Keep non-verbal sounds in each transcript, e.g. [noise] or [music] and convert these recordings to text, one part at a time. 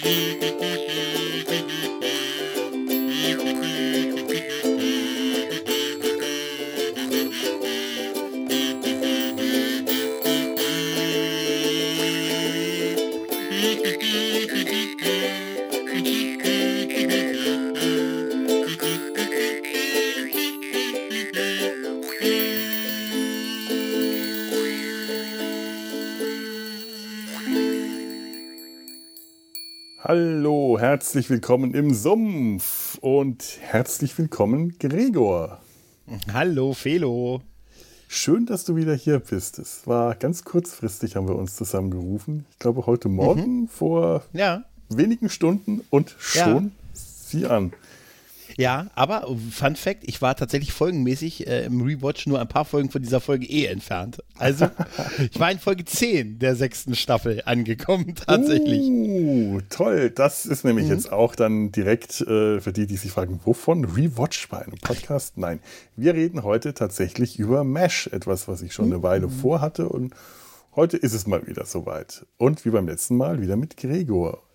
Thank you. Herzlich willkommen im Sumpf und herzlich willkommen Gregor. Hallo Felo. Schön, dass du wieder hier bist. Es war ganz kurzfristig, haben wir uns zusammengerufen. Ich glaube heute Morgen mhm. vor ja. wenigen Stunden und schon ja. sieh an. Ja, aber Fun Fact, ich war tatsächlich folgenmäßig äh, im Rewatch nur ein paar Folgen von dieser Folge eh entfernt. Also [laughs] ich war in Folge 10 der sechsten Staffel angekommen [laughs] tatsächlich. Uh, toll. Das ist nämlich mhm. jetzt auch dann direkt äh, für die, die sich fragen, wovon Rewatch bei einem Podcast? Nein, wir reden heute tatsächlich über MASH, etwas, was ich schon eine Weile mhm. vorhatte und heute ist es mal wieder soweit. Und wie beim letzten Mal wieder mit Gregor.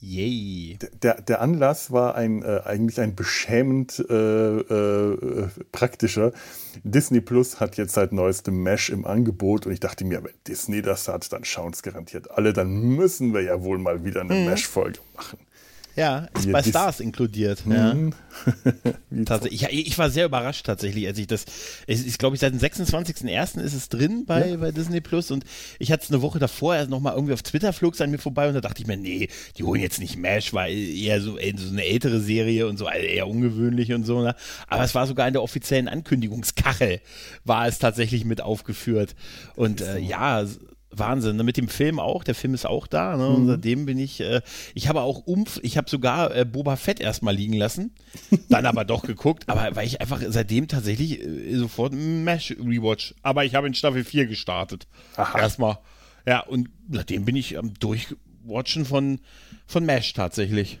Yay. Der, der Anlass war ein, äh, eigentlich ein beschämend äh, äh, praktischer. Disney Plus hat jetzt seit neuestem Mesh im Angebot und ich dachte mir, wenn Disney das hat, dann schauen es garantiert alle, dann müssen wir ja wohl mal wieder eine mhm. Mesh-Folge machen. Ja, ist bei Stars inkludiert. Mhm. [laughs] Ja. tatsächlich. Ich, ich, war sehr überrascht tatsächlich, als ich das. Es ist, glaube ich, seit dem 26.01. ist es drin bei, ja. bei Disney Plus und ich hatte es eine Woche davor erst nochmal irgendwie auf Twitter flog es an mir vorbei und da dachte ich mir, nee, die holen jetzt nicht Mash, war eher so, so eine ältere Serie und so, also eher ungewöhnlich und so. Ne? Aber es war sogar in der offiziellen Ankündigungskachel, war es tatsächlich mit aufgeführt. Und äh, ja, Wahnsinn. Ne? Mit dem Film auch. Der Film ist auch da. Ne? Und mhm. seitdem bin ich. Äh, ich habe auch Umf. Ich habe sogar äh, Boba Fett erstmal liegen lassen. Dann aber doch geguckt. Aber weil ich einfach seitdem tatsächlich äh, sofort Mesh Rewatch. Aber ich habe in Staffel 4 gestartet. Aha. Erstmal. Ja, und seitdem bin ich am Durchwatchen von, von Mesh tatsächlich.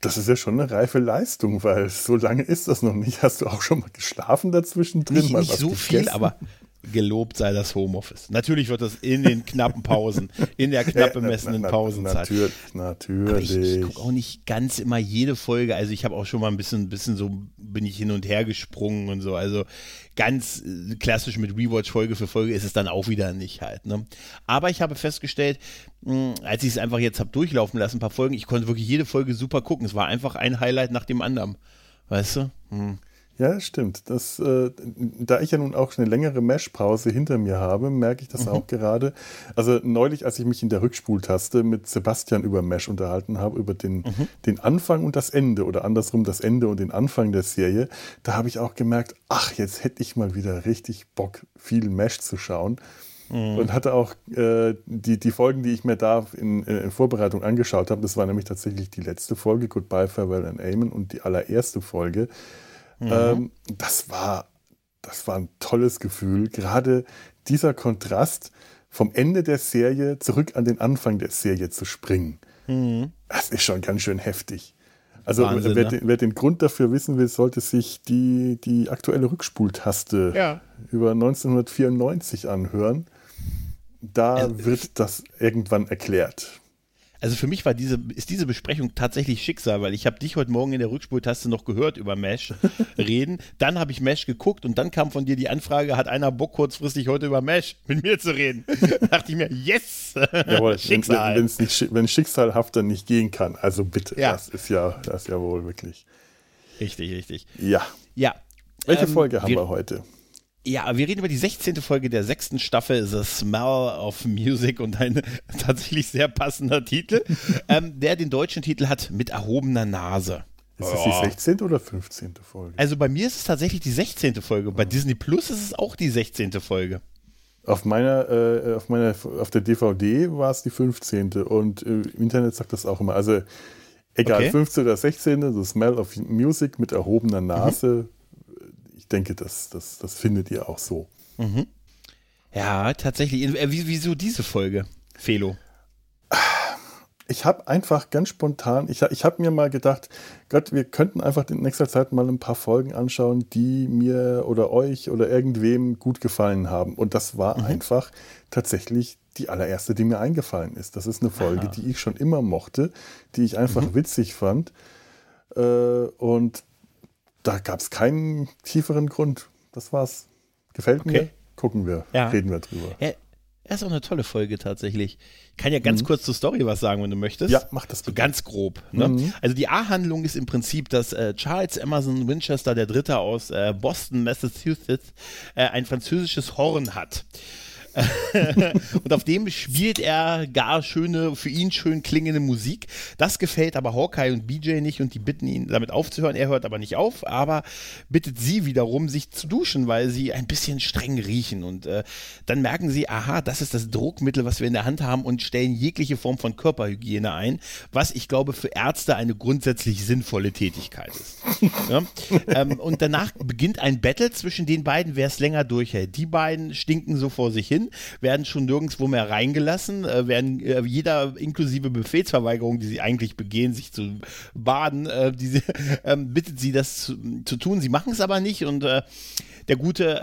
Das ist ja schon eine reife Leistung, weil so lange ist das noch nicht. Hast du auch schon mal geschlafen dazwischen drin? Nicht, nicht so gegessen? viel, aber gelobt sei das Homeoffice. Natürlich wird das in den knappen Pausen, in der knapp [laughs] bemessenen Pausenzeit. Natürlich, natürlich. Aber ich, ich gucke auch nicht ganz immer jede Folge. Also ich habe auch schon mal ein bisschen, bisschen so, bin ich hin und her gesprungen und so. Also ganz äh, klassisch mit Rewatch Folge für Folge ist es dann auch wieder nicht halt. Ne? Aber ich habe festgestellt, als ich es einfach jetzt habe durchlaufen lassen, ein paar Folgen, ich konnte wirklich jede Folge super gucken. Es war einfach ein Highlight nach dem anderen. Weißt du? Hm. Ja, stimmt. Das, äh, da ich ja nun auch eine längere Mesh-Pause hinter mir habe, merke ich das mhm. auch gerade. Also neulich, als ich mich in der Rückspultaste mit Sebastian über Mesh unterhalten habe, über den, mhm. den Anfang und das Ende oder andersrum das Ende und den Anfang der Serie, da habe ich auch gemerkt, ach, jetzt hätte ich mal wieder richtig Bock, viel Mesh zu schauen. Mhm. Und hatte auch äh, die, die Folgen, die ich mir da in, in Vorbereitung angeschaut habe, das war nämlich tatsächlich die letzte Folge, Goodbye, Farewell and Amen und die allererste Folge. Mhm. Ähm, das war, das war ein tolles Gefühl. Gerade dieser Kontrast vom Ende der Serie zurück an den Anfang der Serie zu springen. Mhm. Das ist schon ganz schön heftig. Also Wahnsinn, wer, ne? den, wer, den, Grund dafür wissen will, sollte sich die, die aktuelle Rückspultaste ja. über 1994 anhören. Da wird das irgendwann erklärt. Also für mich war diese, ist diese Besprechung tatsächlich Schicksal, weil ich habe dich heute Morgen in der Rückspultaste noch gehört über Mesh [laughs] reden. Dann habe ich Mesh geguckt und dann kam von dir die Anfrage, hat einer Bock kurzfristig heute über Mesh mit mir zu reden. da [laughs] dachte ich mir, yes! Jawohl, Schicksal. Wenn, nicht, wenn schicksalhaft dann nicht gehen kann, also bitte, ja. das ist ja, das ist ja wohl wirklich. Richtig, richtig. Ja. Ja. Welche ähm, Folge haben wir, wir heute? Ja, wir reden über die 16. Folge der sechsten Staffel The Smell of Music und ein [laughs] tatsächlich sehr passender Titel, [laughs] ähm, der den deutschen Titel hat mit erhobener Nase. Ist das die 16. oder 15. Folge? Also bei mir ist es tatsächlich die 16. Folge. Bei Disney Plus ist es auch die 16. Folge. Auf meiner, äh, auf meiner, auf der DVD war es die 15. und äh, im Internet sagt das auch immer. Also egal, okay. 15. oder 16. The Smell of Music mit erhobener Nase. Mhm denke, das, das, das findet ihr auch so. Mhm. Ja, tatsächlich. Äh, wieso diese Folge, Felo? Ich habe einfach ganz spontan, ich, ich habe mir mal gedacht, Gott, wir könnten einfach in nächster Zeit mal ein paar Folgen anschauen, die mir oder euch oder irgendwem gut gefallen haben. Und das war mhm. einfach tatsächlich die allererste, die mir eingefallen ist. Das ist eine Folge, Aha. die ich schon immer mochte, die ich einfach mhm. witzig fand. Äh, und da gab es keinen tieferen Grund. Das war's. Gefällt okay. mir? Gucken wir, ja. reden wir drüber. Ja, das ist auch eine tolle Folge tatsächlich. Ich kann ja ganz mhm. kurz zur Story was sagen, wenn du möchtest. Ja, mach das bitte. So ganz grob. Ne? Mhm. Also die A-Handlung ist im Prinzip, dass äh, Charles Emerson Winchester, der Dritte aus äh, Boston, Massachusetts, äh, ein französisches Horn hat. [laughs] und auf dem spielt er gar schöne, für ihn schön klingende Musik. Das gefällt aber Hawkeye und BJ nicht und die bitten ihn damit aufzuhören. Er hört aber nicht auf, aber bittet sie wiederum, sich zu duschen, weil sie ein bisschen streng riechen. Und äh, dann merken sie, aha, das ist das Druckmittel, was wir in der Hand haben und stellen jegliche Form von Körperhygiene ein, was ich glaube für Ärzte eine grundsätzlich sinnvolle Tätigkeit ist. ja? [laughs] ähm, und danach beginnt ein Battle zwischen den beiden, wer es länger durchhält. Die beiden stinken so vor sich hin hin, werden schon nirgendwo mehr reingelassen, äh, werden äh, jeder inklusive Befehlsverweigerung, die sie eigentlich begehen, sich zu baden, äh, diese, [laughs] ähm, bittet sie das zu, zu, tun. Sie machen es aber nicht und äh, der gute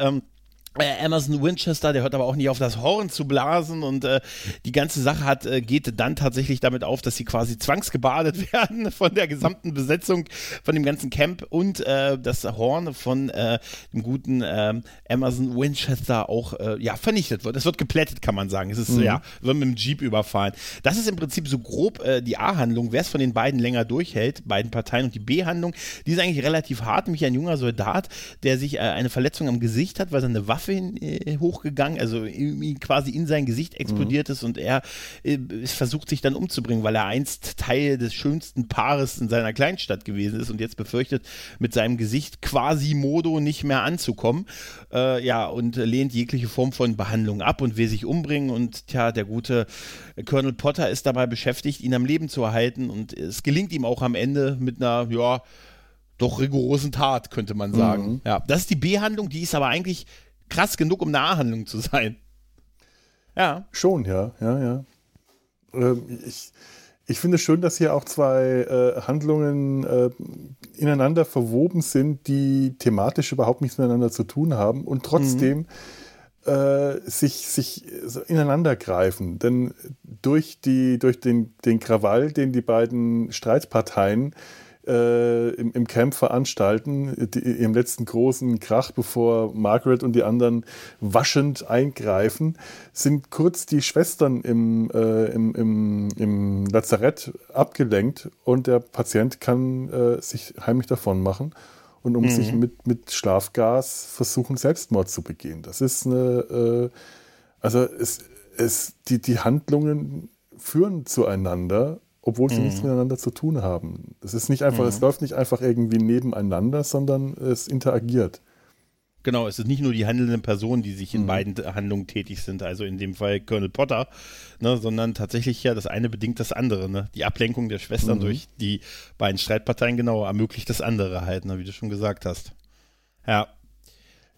ähm, äh, Winchester, der hört aber auch nicht auf, das Horn zu blasen und äh, die ganze Sache hat, äh, geht dann tatsächlich damit auf, dass sie quasi zwangsgebadet [laughs] werden von der gesamten Besetzung, von dem ganzen Camp und äh, das Horn von äh, dem guten äh, Emerson Winchester auch äh, ja, vernichtet wird. Es wird geplättet, kann man sagen. Es ist mhm. ja, wird mit dem Jeep überfahren. Das ist im Prinzip so grob äh, die A-Handlung, wer es von den beiden länger durchhält, beiden Parteien und die B-Handlung, die ist eigentlich relativ hart, nämlich ein junger Soldat, der sich äh, eine Verletzung am Gesicht hat, weil seine Waffe Hin, äh, hochgegangen, also quasi in sein Gesicht explodiert mhm. ist und er äh, versucht sich dann umzubringen, weil er einst Teil des schönsten Paares in seiner Kleinstadt gewesen ist und jetzt befürchtet, mit seinem Gesicht quasi Modo nicht mehr anzukommen. Äh, ja, und lehnt jegliche Form von Behandlung ab und will sich umbringen und tja, der gute Colonel Potter ist dabei beschäftigt, ihn am Leben zu erhalten und es gelingt ihm auch am Ende mit einer, ja, doch rigorosen Tat, könnte man sagen. Mhm. Ja, das ist die B-Handlung, die ist aber eigentlich krass genug, um eine A-Handlung zu sein. Ja. Schon, ja, ja, ja. Ähm, ich, ich finde es schön, dass hier auch zwei äh, Handlungen äh, ineinander verwoben sind, die thematisch überhaupt nichts miteinander zu tun haben und trotzdem mhm. äh, sich, sich so ineinander greifen. Denn durch, die, durch den, den Krawall, den die beiden Streitparteien äh, im, im, Camp veranstalten, die, im letzten großen Krach, bevor Margaret und die anderen waschend eingreifen, sind kurz die Schwestern im, äh, im, im, im, Lazarett abgelenkt und der Patient kann äh, sich heimlich davon machen und um mhm. sich mit, mit Schlafgas versuchen, Selbstmord zu begehen. Das ist eine, äh, also es, es, die, die Handlungen führen zueinander obwohl sie mhm. nichts miteinander zu tun haben. Es ist nicht einfach, mhm. es läuft nicht einfach irgendwie nebeneinander, sondern es interagiert. Genau, es ist nicht nur die handelnden Personen, die sich in mhm. beiden Handlungen tätig sind, also in dem Fall Colonel Potter, ne, sondern tatsächlich ja das eine bedingt das andere. Ne? Die Ablenkung der Schwestern mhm. durch die beiden Streitparteien genau ermöglicht das andere halt, ne, wie du schon gesagt hast. Ja.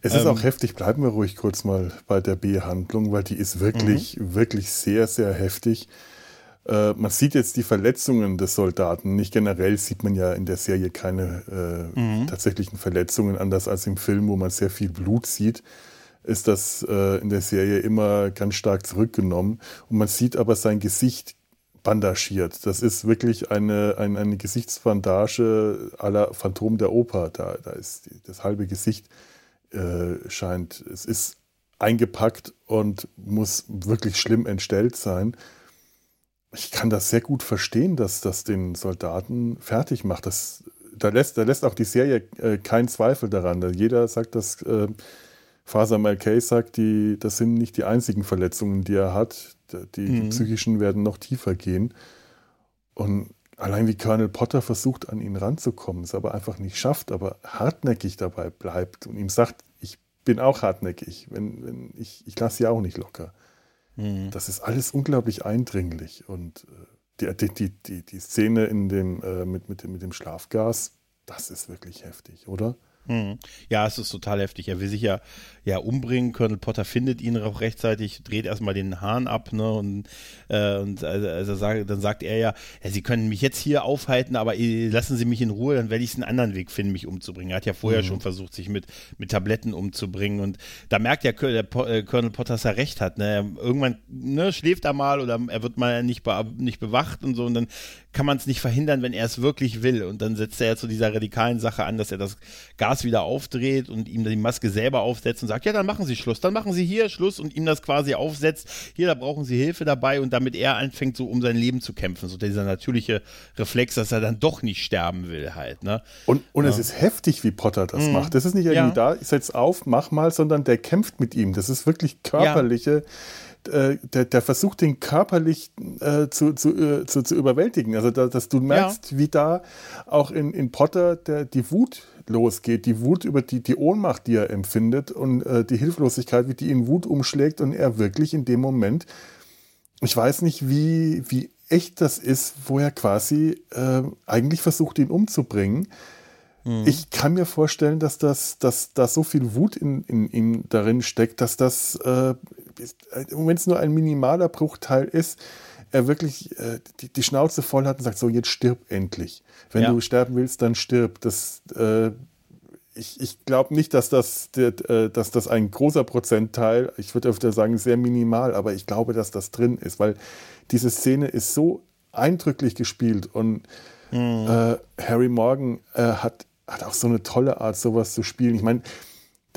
Es ist ähm, auch heftig, bleiben wir ruhig kurz mal bei der B-Handlung, weil die ist wirklich, mhm. wirklich sehr, sehr heftig. Äh, man sieht jetzt die Verletzungen des Soldaten. Nicht generell sieht man ja in der Serie keine äh, mhm. tatsächlichen Verletzungen, anders als im Film, wo man sehr viel Blut sieht ist das äh, in der Serie immer ganz stark zurückgenommen. Und man sieht aber sein Gesicht bandagiert. Das ist wirklich eine, eine, eine Gesichtsbandage aller Phantom der Oper. Da, da ist die, das halbe Gesicht äh, scheint, es ist eingepackt und muss wirklich schlimm entstellt sein ich kann das sehr gut verstehen, dass das den Soldaten fertig macht. Das, da, lässt, da lässt auch die Serie äh, keinen Zweifel daran. Jeder sagt, dass äh, Faser Malkay sagt, die, das sind nicht die einzigen Verletzungen, die er hat. Die, mhm. die psychischen werden noch tiefer gehen. Und allein wie Colonel Potter versucht, an ihn ranzukommen, es aber einfach nicht schafft, aber hartnäckig dabei bleibt und ihm sagt, ich bin auch hartnäckig, wenn, wenn ich, ich lasse sie auch nicht locker. Mhm. Das ist alles unglaublich eindringlich. Und äh, die, die, die, die Szene in dem, äh, mit, mit, mit dem Schlafgas, das ist wirklich heftig, oder? Hm. Ja, es ist total heftig. Er will sich ja, ja umbringen. Colonel Potter findet ihn auch rechtzeitig, dreht erstmal den Hahn ab, ne? Und, äh, und also, also sagt, dann sagt er ja, ja, Sie können mich jetzt hier aufhalten, aber lassen Sie mich in Ruhe, dann werde ich einen anderen Weg finden, mich umzubringen. Er hat ja vorher mhm. schon versucht, sich mit, mit Tabletten umzubringen. Und da merkt ja der, der äh, Colonel Potter, dass er recht hat. Ne? Irgendwann ne, schläft er mal oder er wird mal nicht, be nicht bewacht und so. Und dann kann man es nicht verhindern, wenn er es wirklich will. Und dann setzt er ja zu dieser radikalen Sache an, dass er das Gas wieder aufdreht und ihm die Maske selber aufsetzt und sagt, ja, dann machen Sie Schluss, dann machen Sie hier Schluss und ihm das quasi aufsetzt. Hier, da brauchen Sie Hilfe dabei und damit er anfängt, so um sein Leben zu kämpfen. So dieser natürliche Reflex, dass er dann doch nicht sterben will halt. Ne? Und, und ja. es ist heftig, wie Potter das mhm. macht. Das ist nicht irgendwie ja. da, ich setz auf, mach mal, sondern der kämpft mit ihm. Das ist wirklich körperliche. Ja äh, der, der, versucht den körperlich äh, zu, zu, äh, zu, zu, überwältigen. Also da, dass du merkst, ja. wie da auch in, in Potter der, die Wut losgeht, die Wut über die, die Ohnmacht, die er empfindet und äh, die Hilflosigkeit, wie die ihn Wut umschlägt und er wirklich in dem Moment, ich weiß nicht, wie, wie echt das ist, wo er quasi äh, eigentlich versucht, ihn umzubringen. Mhm. Ich kann mir vorstellen, dass das, dass da so viel Wut in, in ihm darin steckt, dass das, äh, wenn es nur ein minimaler Bruchteil ist, er wirklich äh, die, die, Schnauze voll hat und sagt, so jetzt stirb endlich. Wenn ja. du sterben willst, dann stirb. Das, äh, ich, ich glaube nicht, dass das, äh, dass das ein großer Prozentteil, ich würde öfter sagen sehr minimal, aber ich glaube, dass das drin ist, weil diese Szene ist so eindrücklich gespielt und mhm. äh, Harry Morgan äh, hat, hat auch so eine tolle Art, sowas zu spielen. Ich meine,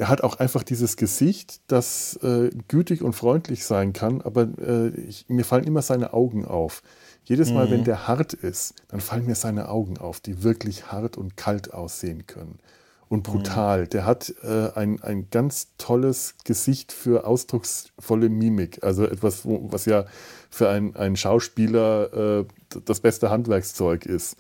der hat auch einfach dieses Gesicht, das äh, gütig und freundlich sein kann, aber äh, ich, mir fallen immer seine Augen auf. Jedes Mal, mhm. wenn der hart ist, dann fallen mir seine Augen auf, die wirklich hart und kalt aussehen können. Und brutal. Mhm. Der hat äh, ein, ein ganz tolles Gesicht für ausdrucksvolle Mimik. Also etwas, wo, was ja für einen Schauspieler äh, das beste Handwerkszeug ist.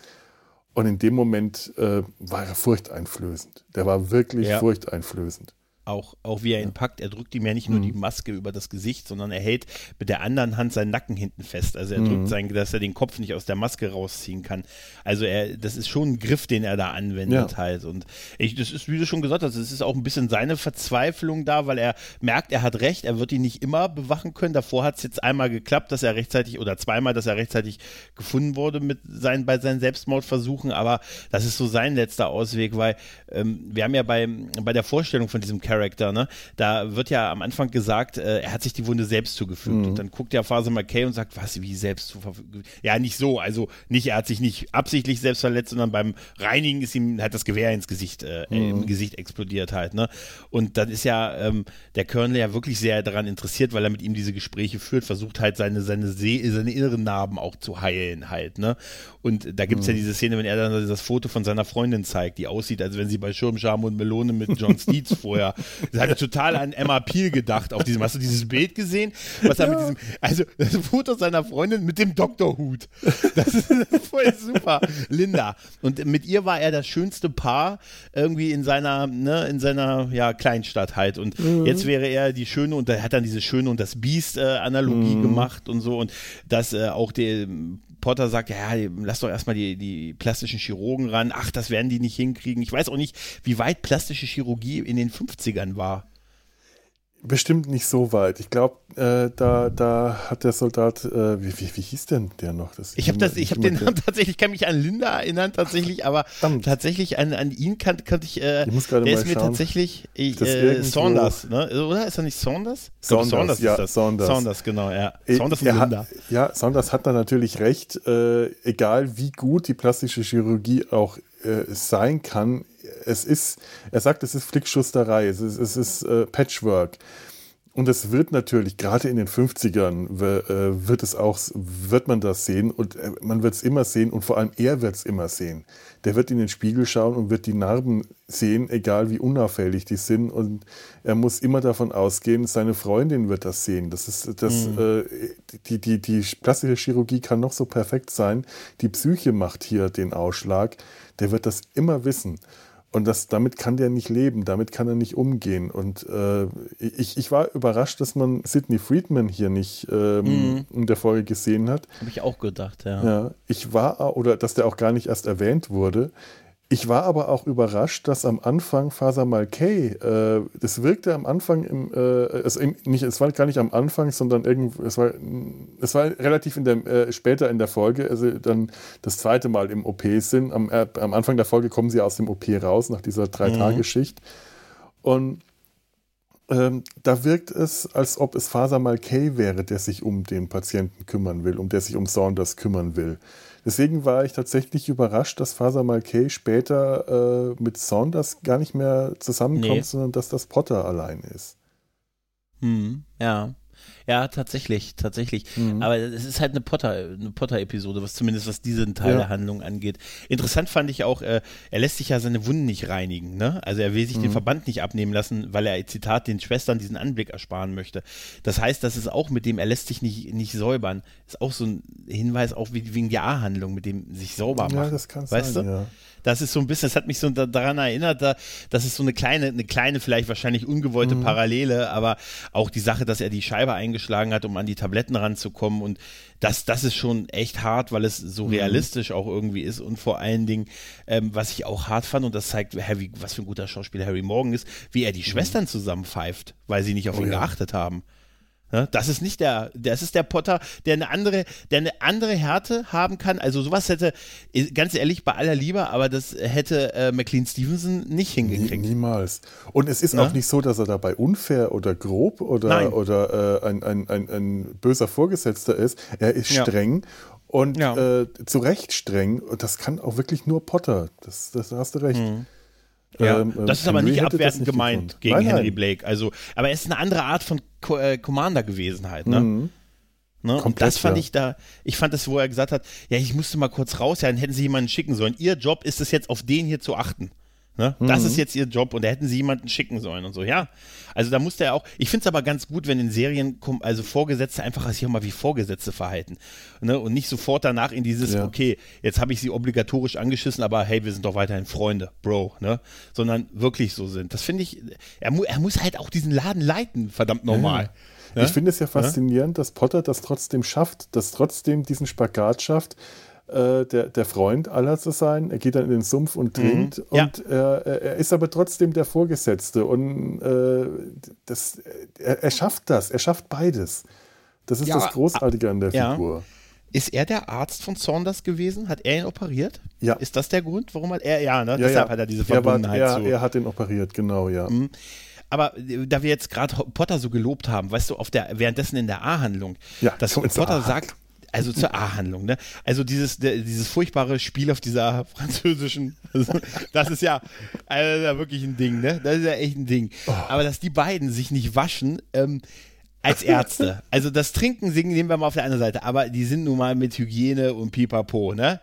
Und in dem Moment äh, war er furchteinflößend. Der war wirklich ja. furchteinflößend. Auch, auch wie er ihn packt, er drückt ihm ja nicht nur mhm. die Maske über das Gesicht, sondern er hält mit der anderen Hand seinen Nacken hinten fest. Also er mhm. drückt sein, dass er den Kopf nicht aus der Maske rausziehen kann. Also er, das ist schon ein Griff, den er da anwendet ja. halt. Und ich, das ist, wie du schon gesagt hast, es ist auch ein bisschen seine Verzweiflung da, weil er merkt, er hat recht, er wird ihn nicht immer bewachen können. Davor hat es jetzt einmal geklappt, dass er rechtzeitig, oder zweimal, dass er rechtzeitig gefunden wurde mit seinen, bei seinen Selbstmordversuchen, aber das ist so sein letzter Ausweg, weil ähm, wir haben ja bei, bei der Vorstellung von diesem Character, ne, da wird ja am Anfang gesagt, äh, er hat sich die Wunde selbst zugefügt. Mhm. Und dann guckt ja Phase McKay und sagt, was, wie selbst zugefügt? Ja, nicht so. Also nicht, er hat sich nicht absichtlich selbst verletzt, sondern beim Reinigen ist ihm halt das Gewehr ins Gesicht, äh, mhm. im Gesicht explodiert halt. Ne? Und dann ist ja ähm, der Colonel ja wirklich sehr daran interessiert, weil er mit ihm diese Gespräche führt, versucht halt seine, seine, See seine inneren Narben auch zu heilen halt. Ne? Und da gibt es mhm. ja diese Szene, wenn er dann das Foto von seiner Freundin zeigt, die aussieht, als wenn sie bei Schirmscham und Melone mit John [laughs] Steeds vorher. Das hat total an Emma Peel gedacht auf diesem. Hast du dieses Bild gesehen? Was er mit diesem, also das Foto seiner Freundin mit dem Doktorhut. Das ist [laughs] voll super. Linda. Und mit ihr war er das schönste Paar irgendwie in seiner, ne, in seiner ja, Kleinstadt halt. Und mhm. jetzt wäre er die Schöne und er hat dann diese Schöne und das Biest-Analogie äh, mhm. gemacht und so. Und dass äh, auch die Potter sagt, ja, lass doch erstmal die, die plastischen Chirurgen ran. Ach, das werden die nicht hinkriegen. Ich weiß auch nicht, wie weit plastische Chirurgie in den 50ern war. Bestimmt nicht so weit. Ich glaube, äh, da, da hat der Soldat, äh, wie, wie, wie hieß denn der noch? Das ich habe das, ich habe den Namen tatsächlich, ich kann mich an Linda erinnern tatsächlich, aber Verdammt. tatsächlich an, an ihn kannte kann ich, äh, ich muss der ist mir tatsächlich äh, Saunders, ne? oder? Ist er nicht Saunders? Saunders, Saunders ja, das. Saunders. Saunders, genau, ja. Äh, Saunders und Linda. Hat, ja, Saunders hat da natürlich recht, äh, egal wie gut die plastische Chirurgie auch äh, sein kann, es ist, er sagt, es ist Flickschusterei, es ist, es ist äh, Patchwork. Und es wird natürlich, gerade in den 50ern, äh, wird es auch, wird man das sehen und äh, man wird es immer sehen und vor allem er wird es immer sehen. Der wird in den Spiegel schauen und wird die Narben sehen, egal wie unauffällig die sind. Und er muss immer davon ausgehen, seine Freundin wird das sehen. Das ist, das, mhm. äh, die, die, die plastische Chirurgie kann noch so perfekt sein. Die Psyche macht hier den Ausschlag. Der wird das immer wissen. Und das, damit kann der nicht leben, damit kann er nicht umgehen. Und äh, ich, ich war überrascht, dass man Sidney Friedman hier nicht ähm, mm. in der Folge gesehen hat. Habe ich auch gedacht, ja. ja. Ich war, oder dass der auch gar nicht erst erwähnt wurde. Ich war aber auch überrascht, dass am Anfang Faser Malkay, äh, das wirkte am Anfang im, äh, es, nicht, es war gar nicht am Anfang, sondern irgend, es war, es war relativ in der, äh, später in der Folge, also dann das zweite Mal im OP sind. Am, äh, am Anfang der Folge kommen sie aus dem OP raus, nach dieser Drei-Tage-Schicht. Mhm. Und ähm, da wirkt es, als ob es Faser Malkay wäre, der sich um den Patienten kümmern will, um der sich um Saunders kümmern will. Deswegen war ich tatsächlich überrascht, dass Faser Malkay später äh, mit Saunders gar nicht mehr zusammenkommt, nee. sondern dass das Potter allein ist. Hm, ja. Ja, tatsächlich, tatsächlich. Mhm. Aber es ist halt eine Potter, eine Potter-Episode, was zumindest was diesen Teil ja. der Handlung angeht. Interessant fand ich auch, äh, er lässt sich ja seine Wunden nicht reinigen, ne? Also er will sich mhm. den Verband nicht abnehmen lassen, weil er, Zitat, den Schwestern diesen Anblick ersparen möchte. Das heißt, das ist auch mit dem, er lässt sich nicht, nicht säubern, ist auch so ein Hinweis, auch wegen der A-Handlung, mit dem sich sauber macht. Ja, das kann weißt sein, du? ja. Das ist so ein bisschen, das hat mich so daran erinnert, da, das ist so eine kleine, eine kleine, vielleicht wahrscheinlich ungewollte mhm. Parallele, aber auch die Sache, dass er die Scheibe eingeschlagen hat, um an die Tabletten ranzukommen und das, das ist schon echt hart, weil es so mhm. realistisch auch irgendwie ist und vor allen Dingen, ähm, was ich auch hart fand und das zeigt, Harry, was für ein guter Schauspieler Harry Morgan ist, wie er die mhm. Schwestern zusammenpfeift, weil sie nicht auf oh, ihn ja. geachtet haben. Ja, das ist nicht der, das ist der Potter, der eine andere, der eine andere Härte haben kann. Also sowas hätte, ganz ehrlich, bei aller Liebe, aber das hätte äh, McLean Stevenson nicht hingekriegt. Nie, niemals. Und es ist ja? auch nicht so, dass er dabei unfair oder grob oder, oder äh, ein, ein, ein, ein, böser Vorgesetzter ist. Er ist streng. Und äh, zu Recht streng. Und das kann auch wirklich nur Potter. Das, das hast du recht. Mhm. Ja, ähm, das ist aber nicht abwertend nicht gemeint gekonnt. gegen nein, Henry nein. Blake. Also, aber er ist eine andere Art von Co äh, Commander gewesen halt, ne? Mhm. Ne? Komplett, und das fand ja. ich da, ich fand das, wo er gesagt hat, ja, ich musste mal kurz raus, ja, dann hätten sie jemanden schicken sollen. Ihr Job ist es jetzt, auf den hier zu achten. Ne? Mhm. Das ist jetzt ihr Job und da hätten sie jemanden schicken sollen und so, ja. Also da musste er auch, ich finde es aber ganz gut, wenn in Serien, also Vorgesetzte einfach sich auch mal wie Vorgesetzte verhalten. Ne? Und nicht sofort danach in dieses, ja. okay, jetzt habe ich sie obligatorisch angeschissen, aber hey, wir sind doch weiterhin Freunde, Bro, ne? Sondern wirklich so sind. Das finde ich, er, mu er muss halt auch diesen Laden leiten, verdammt normal. Ja. Ich finde es ja faszinierend, dass Potter das trotzdem schafft, dass trotzdem diesen Spagat schafft, äh, der, der Freund aller zu sein. Er geht dann in den Sumpf und mhm. trinkt mhm. ja. und er, er ist aber trotzdem der Vorgesetzte und äh, das, er, er, schafft das, er schafft beides. Das ist ja, das Großartige an der ja. Figur. Ist er der Arzt von Saunders gewesen? Hat er ihn operiert? Ja. Ist das der Grund, warum hat er, ja, ne? Ja, deshalb hat er diese Verbundenheit er, war, er, er hat ihn operiert, genau, ja. Mhm. Aber äh, da wir jetzt gerade Potter so gelobt haben, weißt du, auf der, währenddessen in der A-Handlung, ja, dass [laughs] Potter sagt, also zur A-Handlung, ne? Also dieses, dieses furchtbare Spiel auf dieser französischen, das ist ja also wirklich ein Ding, ne? Das ist ja echt ein Ding. Oh. Aber dass die beiden sich nicht waschen, ähm, als Ärzte. Also das Trinken, Singen nehmen wir mal auf der anderen Seite, aber die sind nun mal mit Hygiene und Pipapo, ne?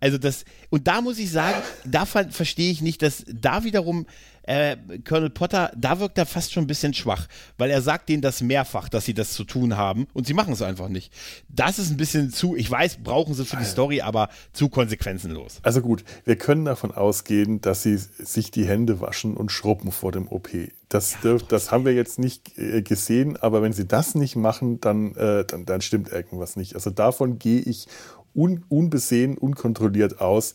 Also das, und da muss ich sagen, da verstehe ich nicht, dass da wiederum äh, Colonel Potter, da wirkt er fast schon ein bisschen schwach, weil er sagt denen das mehrfach, dass sie das zu tun haben und sie machen es einfach nicht. Das ist ein bisschen zu, ich weiß, brauchen sie für die Story, aber zu konsequenzenlos. Also gut, wir können davon ausgehen, dass sie sich die Hände waschen und schrubben vor dem OP. Das, ja, dürf, das haben wir jetzt nicht äh, gesehen, aber wenn sie das nicht machen, dann, äh, dann, dann stimmt irgendwas nicht. Also davon gehe ich un, unbesehen, unkontrolliert aus.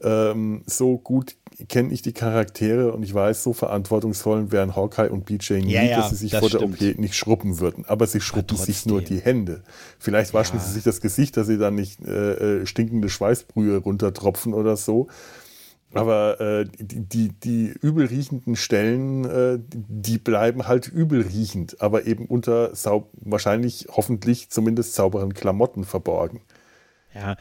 Ähm, so gut kenne ich die Charaktere und ich weiß, so verantwortungsvoll wären Hawkeye und BJ nie, ja, ja, dass sie sich vor stimmt. der OP nicht schrubben würden. Aber sie schrubben sich nur die Hände. Vielleicht waschen ja. sie sich das Gesicht, dass sie dann nicht äh, äh, stinkende Schweißbrühe runtertropfen oder so. Aber äh, die, die, die übel riechenden Stellen, äh, die bleiben halt übel riechend, aber eben unter wahrscheinlich, hoffentlich zumindest sauberen Klamotten verborgen. Ja,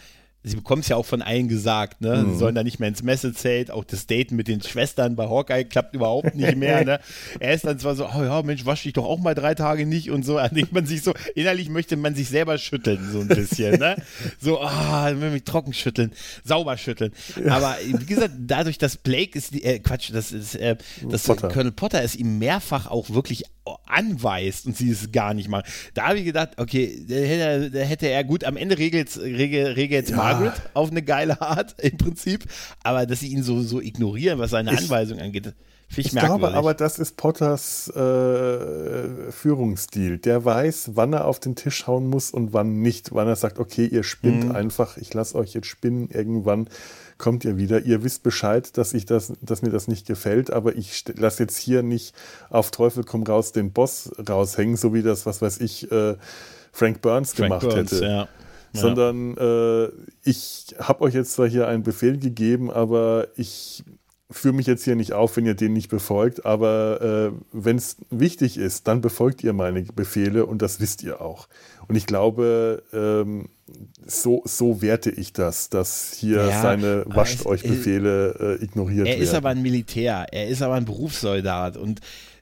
sie bekommen es ja auch von allen gesagt, ne? Mhm. Sie sollen da nicht mehr ins Messezelt, auch das Date mit den Schwestern bei Hawkeye klappt überhaupt nicht mehr, ne? [laughs] Er ist dann zwar so, oh ja, Mensch, wasch dich doch auch mal drei Tage nicht und so, da denkt man sich so, innerlich möchte man sich selber schütteln, so ein bisschen, ne? So, ah, oh, mich trocken schütteln, sauber schütteln. Aber wie gesagt, dadurch, dass Blake ist, äh, Quatsch, das ist, äh, dass Potter. Colonel Potter es ihm mehrfach auch wirklich anweist und sie es gar nicht machen. Da habe ich gedacht, okay, da hätte, da hätte er gut, am Ende regelt, regelt, regelt ja. Margaret auf eine geile Art [laughs] im Prinzip, aber dass sie ihn so, so ignorieren, was seine ich, Anweisung angeht. ich, ich glaube aber, das ist Potters äh, Führungsstil. Der weiß, wann er auf den Tisch hauen muss und wann nicht. Wann er sagt, okay, ihr spinnt mhm. einfach, ich lasse euch jetzt spinnen, irgendwann kommt ihr wieder. Ihr wisst Bescheid, dass, ich das, dass mir das nicht gefällt, aber ich lasse jetzt hier nicht auf Teufel komm raus den Boss raushängen, so wie das, was weiß ich, äh, Frank Burns Frank gemacht Burns, hätte. Ja. Sondern äh, ich habe euch jetzt zwar hier einen Befehl gegeben, aber ich führe mich jetzt hier nicht auf, wenn ihr den nicht befolgt, aber äh, wenn es wichtig ist, dann befolgt ihr meine Befehle und das wisst ihr auch. Und ich glaube, ähm, so, so werte ich das, dass hier ja, seine Wascht euch Befehle äh, ignoriert er werden. Er ist aber ein Militär, er ist aber ein Berufssoldat und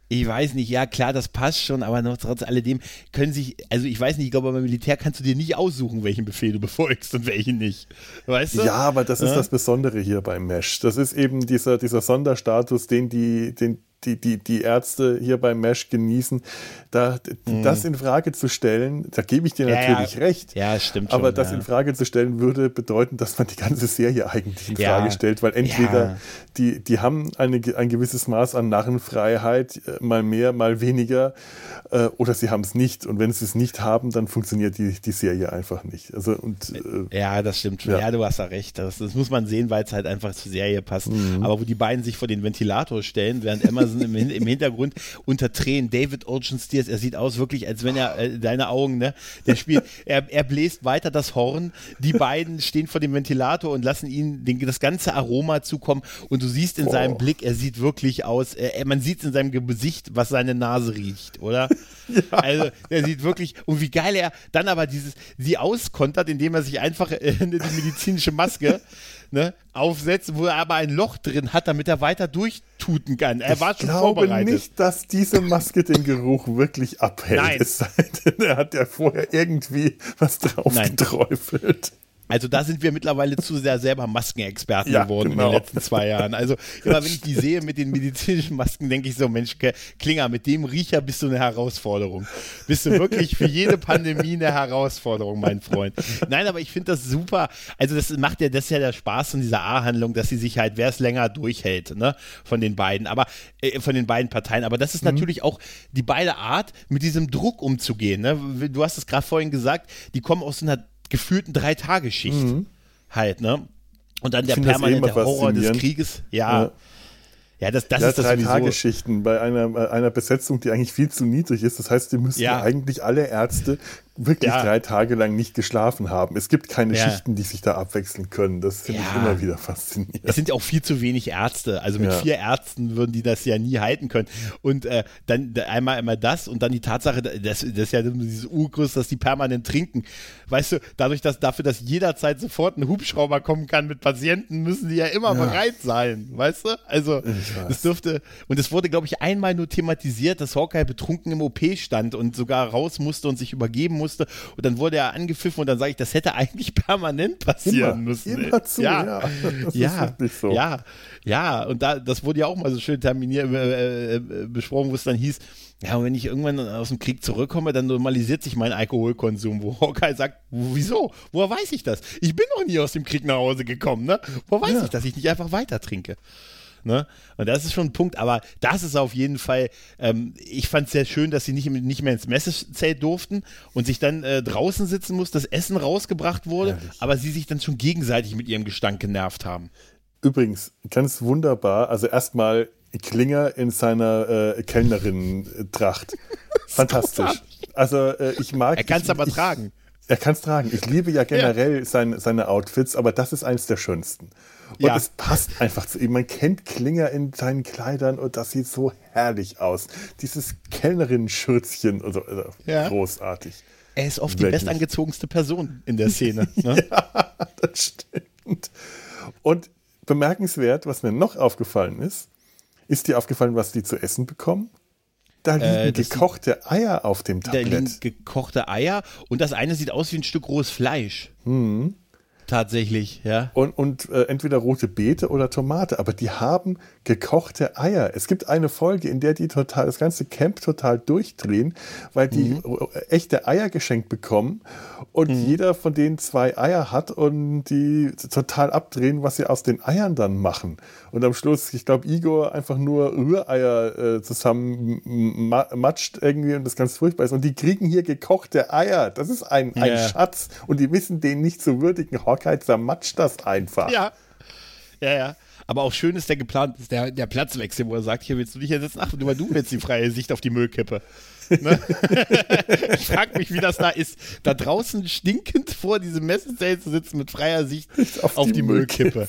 ich weiß nicht, ja klar, das passt schon, aber noch trotz alledem können sich, also ich weiß nicht, ich glaube, beim Militär kannst du dir nicht aussuchen, welchen Befehl du befolgst und welchen nicht. Weißt du? Ja, aber das ist ja? das Besondere hier beim Mesh. Das ist eben dieser, dieser Sonderstatus, den die, den die, die, die Ärzte hier beim Mesh genießen, da, mhm. das in Frage zu stellen, da gebe ich dir ja, natürlich ja. recht. Ja, stimmt Aber schon, das ja. in Frage zu stellen, würde bedeuten, dass man die ganze Serie eigentlich in Frage stellt, weil entweder die, die haben eine, ein gewisses Maß an Narrenfreiheit, äh, mal mehr, mal weniger, äh, oder sie haben es nicht. Und wenn sie es nicht haben, dann funktioniert die, die Serie einfach nicht. Also, und, äh, ja, das stimmt schon. Ja. du hast da recht. Das, das muss man sehen, weil es halt einfach zur Serie passt. Mhm. Aber wo die beiden sich vor den Ventilator stellen, während [laughs] Amazon im, im Hintergrund unter Tränen David Ocean Steers, er sieht aus wirklich, als wenn er, äh, deine Augen, ne, der spielt, er, er bläst weiter das Horn, die beiden stehen vor dem Ventilator und lassen ihn den, das ganze Aroma zukommen und du siehst in oh. seinem Blick, er sieht wirklich aus, er, man sieht in seinem Gesicht, was seine Nase riecht, oder? [laughs] Ja. Also, er sieht wirklich, und wie geil er dann aber dieses, sie auskontert, indem er sich einfach äh, die medizinische Maske ne, aufsetzt, wo er aber ein Loch drin hat, damit er weiter durchtuten kann. Er ich war schon vorbereitet. Ich glaube nicht, dass diese Maske den Geruch wirklich abhält. Nein. Es sei denn, er hat ja vorher irgendwie was drauf Nein. geträufelt. Also da sind wir mittlerweile zu sehr selber Maskenexperten ja, geworden genau. in den genau. letzten zwei Jahren. Also immer wenn ich die sehe mit den medizinischen Masken, denke ich so, Mensch, Klinger, mit dem Riecher bist du eine Herausforderung. Bist du wirklich für jede Pandemie eine Herausforderung, mein Freund. Nein, aber ich finde das super. Also das macht ja, das ist ja der Spaß von dieser A-Handlung, dass sie sich halt, wer es länger durchhält, ne, von den beiden, aber äh, von den beiden Parteien. Aber das ist mhm. natürlich auch die beide Art, mit diesem Druck umzugehen. Ne? Du hast es gerade vorhin gesagt, die kommen aus einer gefühlten Drei-Tage-Schicht mhm. halt, ne? Und dann der permanente Horror des Krieges. Ja. ja. Ja, das, das ja, ist das drei Tageschichten bei einer, einer Besetzung, die eigentlich viel zu niedrig ist. Das heißt, die müssen ja. eigentlich alle Ärzte wirklich ja. drei Tage lang nicht geschlafen haben. Es gibt keine ja. Schichten, die sich da abwechseln können. Das finde ja. ich immer wieder faszinierend. Es sind ja auch viel zu wenig Ärzte. Also mit vier Ärzten würden die das ja nie halten können. Und äh, dann einmal einmal das und dann die Tatsache, das, das ist ja dieses Urgrüß, dass die permanent trinken. Weißt du, dadurch, dass dafür, dass jederzeit sofort ein Hubschrauber kommen kann mit Patienten, müssen die ja immer bereit sein. Weißt du? Also das dürfte, und es wurde, glaube ich, einmal nur thematisiert, dass Hawkeye betrunken im OP stand und sogar raus musste und sich übergeben musste musste. Und dann wurde er angepfiffen und dann sage ich, das hätte eigentlich [laughs] permanent passieren immer, müssen. Immer zu, ja. Ja, [laughs] ja, so. ja, ja. Und da, das wurde ja auch mal so schön terminiert, äh, äh, besprochen, wo es dann hieß, ja, und wenn ich irgendwann aus dem Krieg zurückkomme, dann normalisiert sich mein Alkoholkonsum. Wo Hawkeye sagt, wieso? Woher weiß ich das? Ich bin noch nie aus dem Krieg nach Hause gekommen, ne? Woher weiß ja. ich, dass ich nicht einfach weiter trinke? Ne? Und das ist schon ein Punkt, aber das ist auf jeden Fall, ähm, ich fand es sehr schön, dass sie nicht, nicht mehr ins Messezelt durften und sich dann äh, draußen sitzen muss, das Essen rausgebracht wurde, Herrlich. aber sie sich dann schon gegenseitig mit ihrem Gestank genervt haben. Übrigens, ganz wunderbar, also erstmal Klinger in seiner äh, Kellnerin-Tracht. [laughs] Fantastisch. Also äh, ich mag. Er kann es aber ich, tragen. Er kann es tragen. Ich liebe ja generell ja. Sein, seine Outfits, aber das ist eines der schönsten. Und ja. es passt einfach zu ihm. Man kennt Klinger in seinen Kleidern und das sieht so herrlich aus. Dieses Kellnerin-Schürzchen, also, also ja. großartig. Er ist oft Wirklich. die bestangezogenste Person in der Szene. [laughs] Ne? ja, das stimmt. Und bemerkenswert, was mir noch aufgefallen ist, ist dir aufgefallen, was die zu essen bekommen? Da liegen äh, gekochte Eier auf dem Tablett. Da liegen gekochte Eier und das eine sieht aus wie ein Stück rohes Fleisch. Hm. tatsächlich, ja. Und, und äh, entweder rote Beete oder Tomate, aber die haben gekochte Eier. Es gibt eine Folge, in der die total, das ganze Camp total durchdrehen, weil die mhm. echte Eier geschenkt bekommen und mhm. jeder von denen zwei Eier hat und die total abdrehen, was sie aus den Eiern dann machen. Und am Schluss, ich glaube, Igor einfach nur Rühreier äh, zusammen matscht irgendwie und das ganz furchtbar ist. Und die kriegen hier gekochte Eier. Das ist ein, ein. Schatz. Und die wissen den nicht zu würdigen. Hawkeye zermatscht das einfach. Ja. Ja, ja. Aber auch schön ist der geplant, der, der Platzwechsel, wo er sagt, hier willst du dich ersetzen? Ach, du, du willst die freie Sicht auf die Müllkippe. Ne? [laughs] ich frage mich, wie das da ist, da draußen stinkend vor diesem Messezelt zu sitzen mit freier Sicht auf, auf die, die Müllkippe.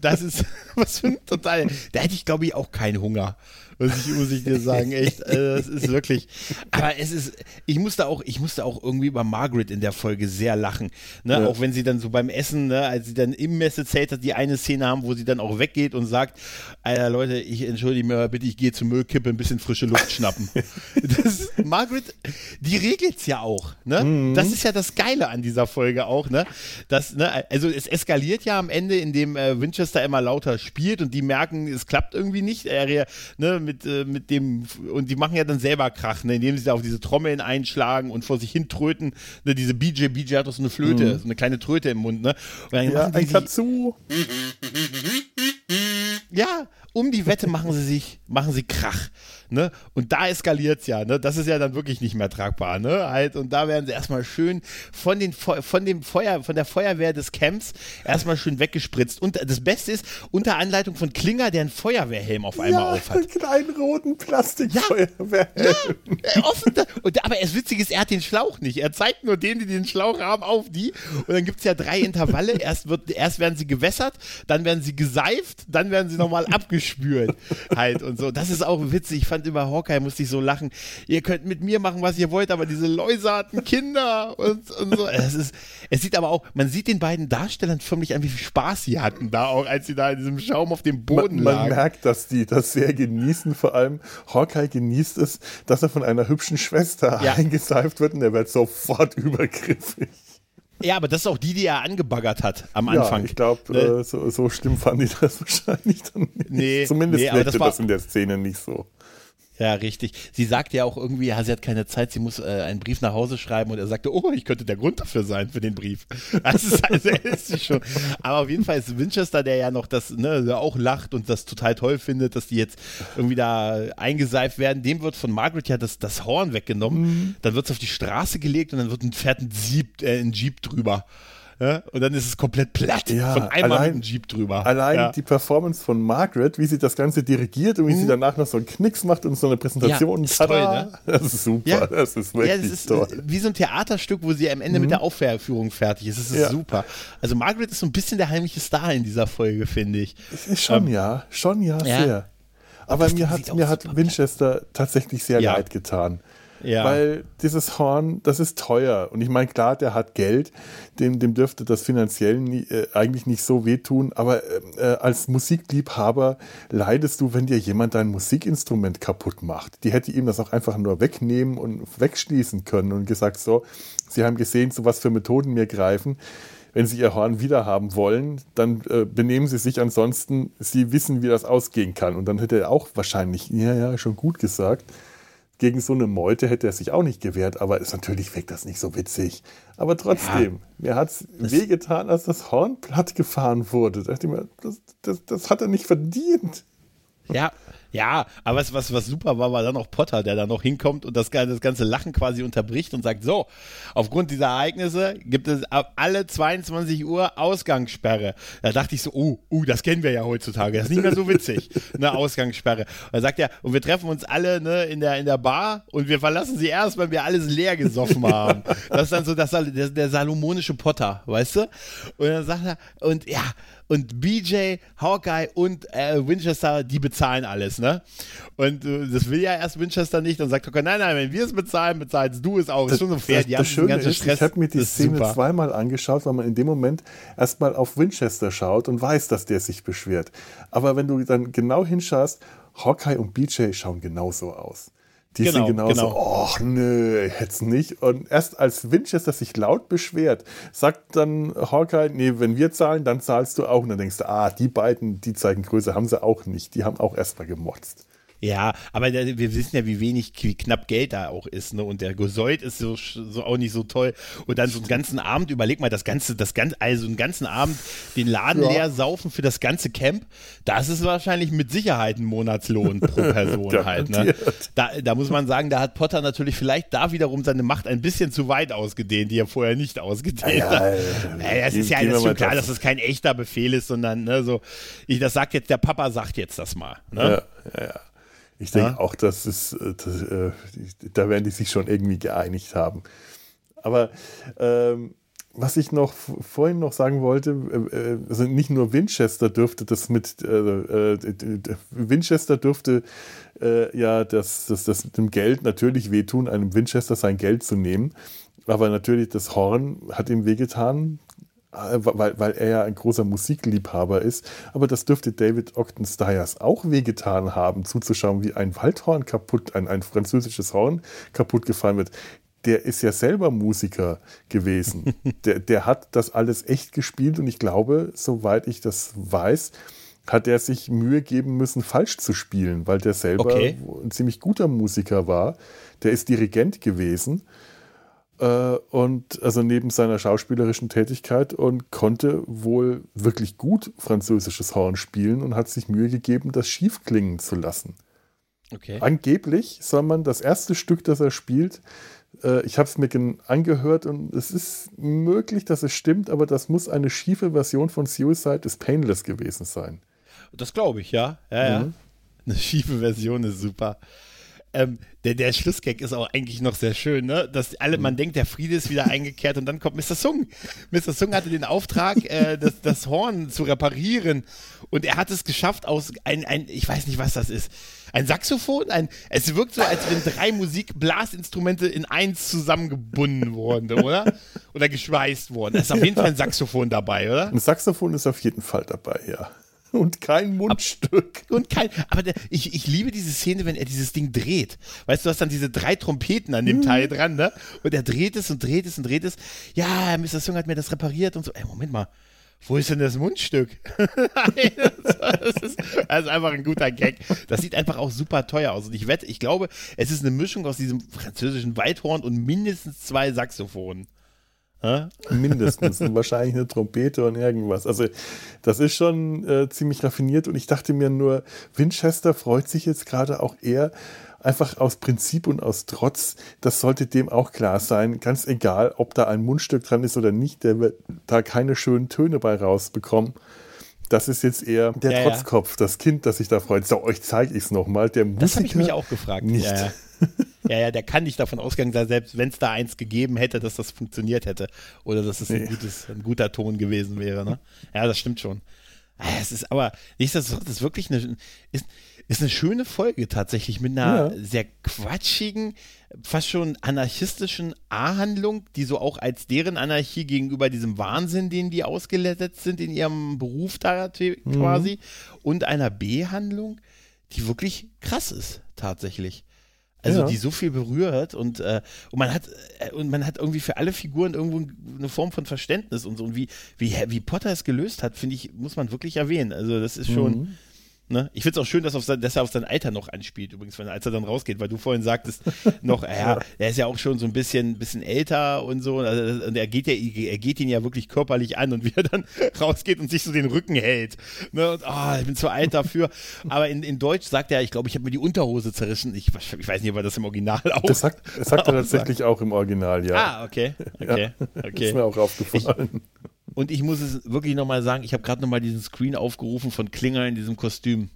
Das ist [laughs] was für ein total. Da hätte ich, glaube ich, auch keinen Hunger muss ich, muss ich dir sagen, echt, äh, das ist wirklich, aber es ist, ich musste auch, ich musste auch irgendwie über Margaret in der Folge sehr lachen, ne, ja. auch wenn sie dann so beim Essen, ne, als sie dann im Messezelt die eine Szene haben, wo sie dann auch weggeht und sagt, Alter Leute, ich entschuldige mir bitte, ich gehe zur Müllkippe ein bisschen frische Luft schnappen. [laughs] das, Margaret, die regelt's ja auch, ne, mhm. das ist ja das Geile an dieser Folge auch, ne, das, ne, also es eskaliert ja am Ende, indem äh, Winchester immer lauter spielt und die merken, es klappt irgendwie nicht, er, ne, mit, äh, mit dem, und die machen ja dann selber Krach, ne, indem sie da auf diese Trommeln einschlagen und vor sich hin tröten. Ne, diese BJ, BJ hat doch so eine Flöte, mhm. so eine kleine Tröte im Mund, ne? Und dann ja, ein Katsu. Ja, um die Wette machen sie sich, machen sie Krach. Ne? Und da eskaliert es ja, ne? Das ist ja dann wirklich nicht mehr tragbar, ne? Halt, und da werden sie erstmal schön von, den, von dem Feuer, von der Feuerwehr des Camps erstmal schön weggespritzt. Und das Beste ist, unter Anleitung von Klinger, der einen Feuerwehrhelm auf einmal ja, aufhat. Einen kleinen roten Plastikfeuerwehrhelm. Ja, ja, offen, und, aber das Witzige ist, er hat den Schlauch nicht. Er zeigt nur denen, die den Schlauch haben, auf die. Und dann gibt es ja drei Intervalle. Erst, wird, erst werden sie gewässert, dann werden sie geseift, dann werden sie nochmal abgespürt. [laughs] halt und so. Das ist auch witzig. Ich fand über Hawkeye, musste ich so lachen. Ihr könnt mit mir machen, was ihr wollt, aber diese Läuserten Kinder und, und so. Es, ist, es sieht aber auch, man sieht den beiden Darstellern förmlich an, wie viel Spaß sie hatten da auch, als sie da in diesem Schaum auf dem Boden man, lagen. Man merkt, dass die das sehr genießen. Vor allem Hawkeye genießt es, dass er von einer hübschen Schwester ja. eingeseift wird und er wird sofort [laughs] übergriffig. Ja, aber das ist auch die, die er angebaggert hat am Anfang. Ja, ich glaube, ne? äh, so, so schlimm fand ich das [laughs] wahrscheinlich dann nicht. Nee, Zumindest nee, wirkte das, das in der Szene nicht so. Ja, richtig. Sie sagt ja auch irgendwie, ja, sie hat keine Zeit, sie muss äh, einen Brief nach Hause schreiben und er sagte, oh, ich könnte der Grund dafür sein für den Brief. [laughs] Das ist, also, ist sie schon. Aber auf jeden Fall ist Winchester, der ja noch das, ne, der auch lacht und das total toll findet, dass die jetzt irgendwie da eingeseift werden. Dem wird von Margaret ja das, das Horn weggenommen. Mhm. Dann wird es auf die Straße gelegt und dann wird ein, fährt ein, Jeep, äh, ein Jeep drüber. Ja, und dann ist es komplett platt. Ja, von einmal allein, mit dem Jeep drüber. Allein ja. die Performance von Margaret, wie sie das Ganze dirigiert und wie mhm. sie danach noch so einen Knicks macht und so eine Präsentation. Ja, ist toll, ne? Das ist super. Das ist wirklich ja, das ist toll. Wie so ein Theaterstück, wo sie am Ende mhm. mit der Aufführung fertig ist. Das ist super. Also Margaret ist so ein bisschen der heimliche Star in dieser Folge, finde ich. Schon ähm, ja, schon ja, sehr. Aber mir hat, mir hat Winchester tatsächlich sehr leid getan. Ja. Weil dieses Horn, das ist teuer. Und ich meine, klar, der hat Geld, dem, dem dürfte das finanziell nie, äh, eigentlich nicht so wehtun. Aber äh, als Musikliebhaber leidest du, wenn dir jemand dein Musikinstrument kaputt macht. Die hätte ihm das auch einfach nur wegnehmen und wegschließen können und gesagt, so, sie haben gesehen, zu was für Methoden mir greifen wenn sie ihr Horn wiederhaben wollen, dann äh, benehmen sie sich ansonsten, sie wissen, wie das ausgehen kann. Und dann hätte er auch wahrscheinlich, ja, ja, schon gut gesagt, gegen so eine Meute hätte er sich auch nicht gewehrt, aber ist natürlich wirkt das nicht so witzig. Aber trotzdem, ja, mir hat es wehgetan, als das Horn platt gefahren wurde. Da dachte ich mir, das, das, das hat er nicht verdient. Ja, ja, aber was, was, was super war, war dann noch Potter, der da noch hinkommt und das, das ganze Lachen quasi unterbricht und sagt, so, aufgrund dieser Ereignisse gibt es ab alle 22 Uhr Ausgangssperre. Da dachte ich so, oh, uh, das kennen wir ja heutzutage, das ist nicht mehr so witzig, eine [laughs] Ausgangssperre. Und da sagt er, und wir treffen uns alle ne, in, der, in der Bar und wir verlassen sie erst, wenn wir alles leer gesoffen [laughs] haben. Das ist dann so das, der, der salomonische Potter, weißt du? Und dann sagt er, und ja, und BJ, Hawkeye und äh, Winchester, die bezahlen alles, ne? Und äh, das will ja erst Winchester nicht und sagt, okay, nein, nein, wenn wir es bezahlen, bezahlst du es auch. Das ist schon so fair. Das, die das Schöne ist, Stress. ich habe mir die Szene super. zweimal angeschaut, weil man in dem Moment erstmal auf Winchester schaut und weiß, dass der sich beschwert. Aber wenn du dann genau hinschaust, Hawkeye und BJ schauen genauso aus Die genau, sind genauso, genau. ach nö, jetzt nicht. Und erst als Winchester sich laut beschwert, sagt dann Hawkeye, nee, wenn wir zahlen, dann zahlst du auch. Und dann denkst du, ah, die beiden, die zeigen Größe, haben sie auch nicht. Die haben auch erstmal gemotzt. Ja, aber der, wir wissen ja, wie wenig, wie knapp Geld da auch ist, ne? Und der Gesäut ist so, so auch nicht so toll. Und dann so einen ganzen Abend, überleg mal, das ganze, das ganze, also einen ganzen Abend den Laden ja. leer saufen für das ganze Camp, das ist wahrscheinlich mit Sicherheit ein Monatslohn pro [laughs] Person halt, ne? Da, da muss man sagen, da hat Potter natürlich vielleicht da wiederum seine Macht ein bisschen zu weit ausgedehnt, die er vorher nicht ausgedehnt ja, hat. Ja, ja, es ist ja alles schon klar, dass es kein echter Befehl ist, sondern, ne, so, ich, das sagt jetzt, der Papa sagt jetzt das mal, ne? Ja, ja, ja. Ich denke ja. auch, dass es, äh, das, äh, da werden die sich schon irgendwie geeinigt haben. Aber ähm, was ich noch vorhin noch sagen wollte, äh, äh also nicht nur Winchester dürfte das mit äh, äh Winchester dürfte ja das, das, das dem Geld natürlich wehtun, einem Winchester sein Geld zu nehmen. Aber natürlich das Horn hat ihm wehgetan, äh, weil, weil er ja ein großer Musikliebhaber ist. Aber das dürfte David Ogden Stiers auch wehgetan haben, zuzuschauen, wie ein Waldhorn kaputt, ein, ein französisches Horn kaputt gefallen wird. Der ist ja selber Musiker gewesen. [laughs] der, der hat das alles echt gespielt und ich glaube, soweit ich das weiß, hat er sich Mühe geben müssen, falsch zu spielen, weil der selber okay. ein ziemlich guter Musiker war. Der ist Dirigent gewesen äh, und also neben seiner schauspielerischen Tätigkeit und konnte wohl wirklich gut französisches Horn spielen und hat sich Mühe gegeben, das schief klingen zu lassen. Okay. Angeblich soll man das erste Stück, das er spielt, äh, ich habe es mir angehört und es ist möglich, dass es stimmt, aber das muss eine schiefe Version von Suicide is Painless gewesen sein. Das glaube ich, ja. Ja, mhm. ja. Eine schiefe Version ist super. Ähm, der, der Schlussgag ist auch eigentlich noch sehr schön, ne? Dass alle, man mhm. denkt, der Friede ist wieder eingekehrt und dann kommt Mr. Sung. Mr. Sung hatte den Auftrag, äh, das, das Horn zu reparieren und er hat es geschafft aus ein, ein, ich weiß nicht, was das ist. Ein Saxophon? Ein, es wirkt so, als wenn drei Musikblasinstrumente in eins zusammengebunden wurden, oder? Oder geschweißt wurden. Da ist auf jeden Fall ein Saxophon dabei, oder? Ein Saxophon ist auf jeden Fall dabei, ja. Und kein Mundstück. Und kein, aber der, ich, ich liebe diese Szene, wenn er dieses Ding dreht. Weißt du, du hast dann diese drei Trompeten an dem mhm. Teil dran, ne? Und er dreht es und dreht es und dreht es. Ja, Mr. Sung hat mir das repariert und so. Ey, Moment mal. Wo ist denn das Mundstück? [laughs] Das, ist, das ist einfach ein guter Gag. Das sieht einfach auch super teuer aus. Und ich wette, ich glaube, es ist eine Mischung aus diesem französischen Weithorn und mindestens zwei Saxophonen. Mindestens. und wahrscheinlich eine Trompete und irgendwas. Also, das ist schon äh, ziemlich raffiniert. Und ich dachte mir nur, Winchester freut sich jetzt gerade auch eher einfach aus Prinzip und aus Trotz. Das sollte dem auch klar sein. Ganz egal, ob da ein Mundstück dran ist oder nicht, der wird da keine schönen Töne bei rausbekommen. Das ist jetzt eher der ja, Trotzkopf, ja. das Kind, das sich da freut. So, euch zeige ich es nochmal. das habe ich mich auch gefragt. Nicht. Ja, [laughs] ja, ja, der kann nicht davon ausgehen, dass selbst wenn es da eins gegeben hätte, dass das funktioniert hätte. Oder dass es ein, gutes, ein guter Ton gewesen wäre. Ne? Ja, das stimmt schon. Ah, es ist aber, nichtsdestotrotz, das ist wirklich eine, ist, ist eine schöne Folge tatsächlich mit einer ja. sehr quatschigen, fast schon anarchistischen A-Handlung, die so auch als deren Anarchie gegenüber diesem Wahnsinn, den die ausgelettet sind in ihrem Beruf da quasi, mhm. und einer B-Handlung, die wirklich krass ist tatsächlich. Also ja. die so viel berührt und, äh, und man hat äh, und man hat irgendwie für alle Figuren irgendwo eine Form von Verständnis und so und wie, wie, wie Potter es gelöst hat, finde ich, muss man wirklich erwähnen. Also das ist schon, mhm. Ne? Ich finde es auch schön, dass, sein, dass, er auf sein Alter noch anspielt, übrigens, wenn, als er dann rausgeht, weil du vorhin sagtest, [laughs] noch, ja, er ist ja auch schon so ein bisschen, bisschen älter und so. Also, und er geht, ja, er geht ihn ja wirklich körperlich an und [laughs] wie er dann rausgeht und sich so den Rücken hält. Ne? Und, oh, ich bin zu alt dafür. Aber in, in Deutsch sagt er, ich glaube, ich habe mir die Unterhose zerrissen. Ich, ich weiß nicht, ob er das im Original auch. Das sagt, das sagt er [laughs] tatsächlich auch im Original, ja. Ah, okay. okay. Okay. Ist mir auch aufgefallen. Ich, und ich muss es wirklich nochmal sagen, ich habe gerade nochmal diesen Screen aufgerufen von Klinger in diesem Kostüm.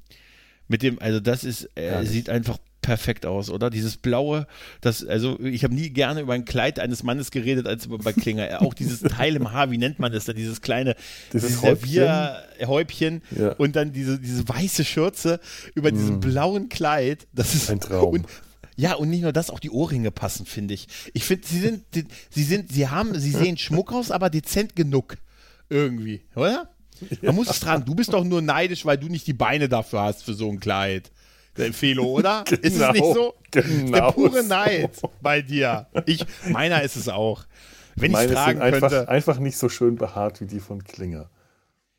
Mit dem, also das ist, äh, sieht einfach perfekt aus, oder? Dieses blaue, das, also ich habe nie gerne über ein Kleid eines Mannes geredet als über bei Klinger. Auch dieses Teil im Haar, wie nennt man das da? Dieses kleine dieses Servierhäubchen ja. und dann diese, diese weiße Schürze über diesem mm. blauen Kleid. Das ist ein Traum. Und, ja, und nicht nur das, auch die Ohrringe passen, finde ich. Ich finde, sie sind, sie sind, sie haben, sie sehen [laughs] Schmuck aus, aber dezent genug. Irgendwie, oder? Man muss es tragen. Du bist doch nur neidisch, weil du nicht die Beine dafür hast für so ein Kleid. der Felo, oder? Genau, [laughs] ist es nicht so? Genau der pure Neid bei dir. Ich, meiner ist es auch. Wenn ich fragen sind könnte. Einfach, einfach nicht so schön behaart wie die von Klinger.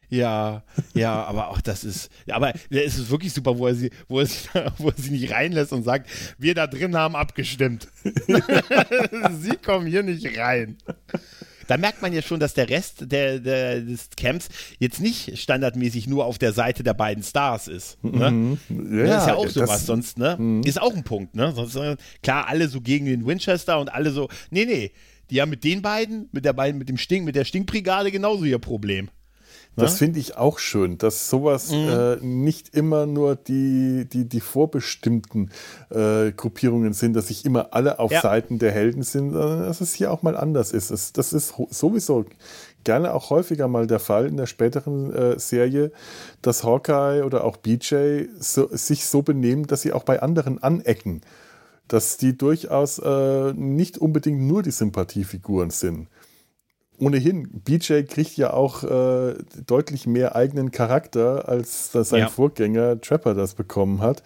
Ja, ja, aber auch das ist, aber es ist wirklich super, wo er sie, wo er, sie, [laughs] wo er sie nicht reinlässt und sagt, wir da drin haben abgestimmt. [laughs] sie kommen hier nicht rein. Da merkt man ja schon, dass der Rest der, der, des Camps jetzt nicht standardmäßig nur auf der Seite der beiden Stars ist. Ne? Mhm. Ja, das ist ja auch sowas, das, sonst, ne? Mhm. Ist auch ein Punkt, ne? Sonst, äh, klar, alle so gegen den Winchester und alle so, nee, nee, die haben mit den beiden, mit der beiden, mit dem Stink, mit der Stinkbrigade genauso ihr Problem. Das finde ich auch schön, dass sowas mhm. äh, nicht immer nur die, die, die vorbestimmten äh, Gruppierungen sind, dass sich immer alle auf ja. Seiten der Helden sind, sondern dass es hier auch mal anders ist. Das, das ist sowieso gerne auch häufiger mal der Fall in der späteren äh, Serie, dass Hawkeye oder auch BJ so, sich so benehmen, dass sie auch bei anderen anecken. Dass die durchaus äh, nicht unbedingt nur die Sympathiefiguren sind ohnehin, BJ kriegt ja auch äh, deutlich mehr eigenen Charakter, als sein ja. Vorgänger Trapper das bekommen hat.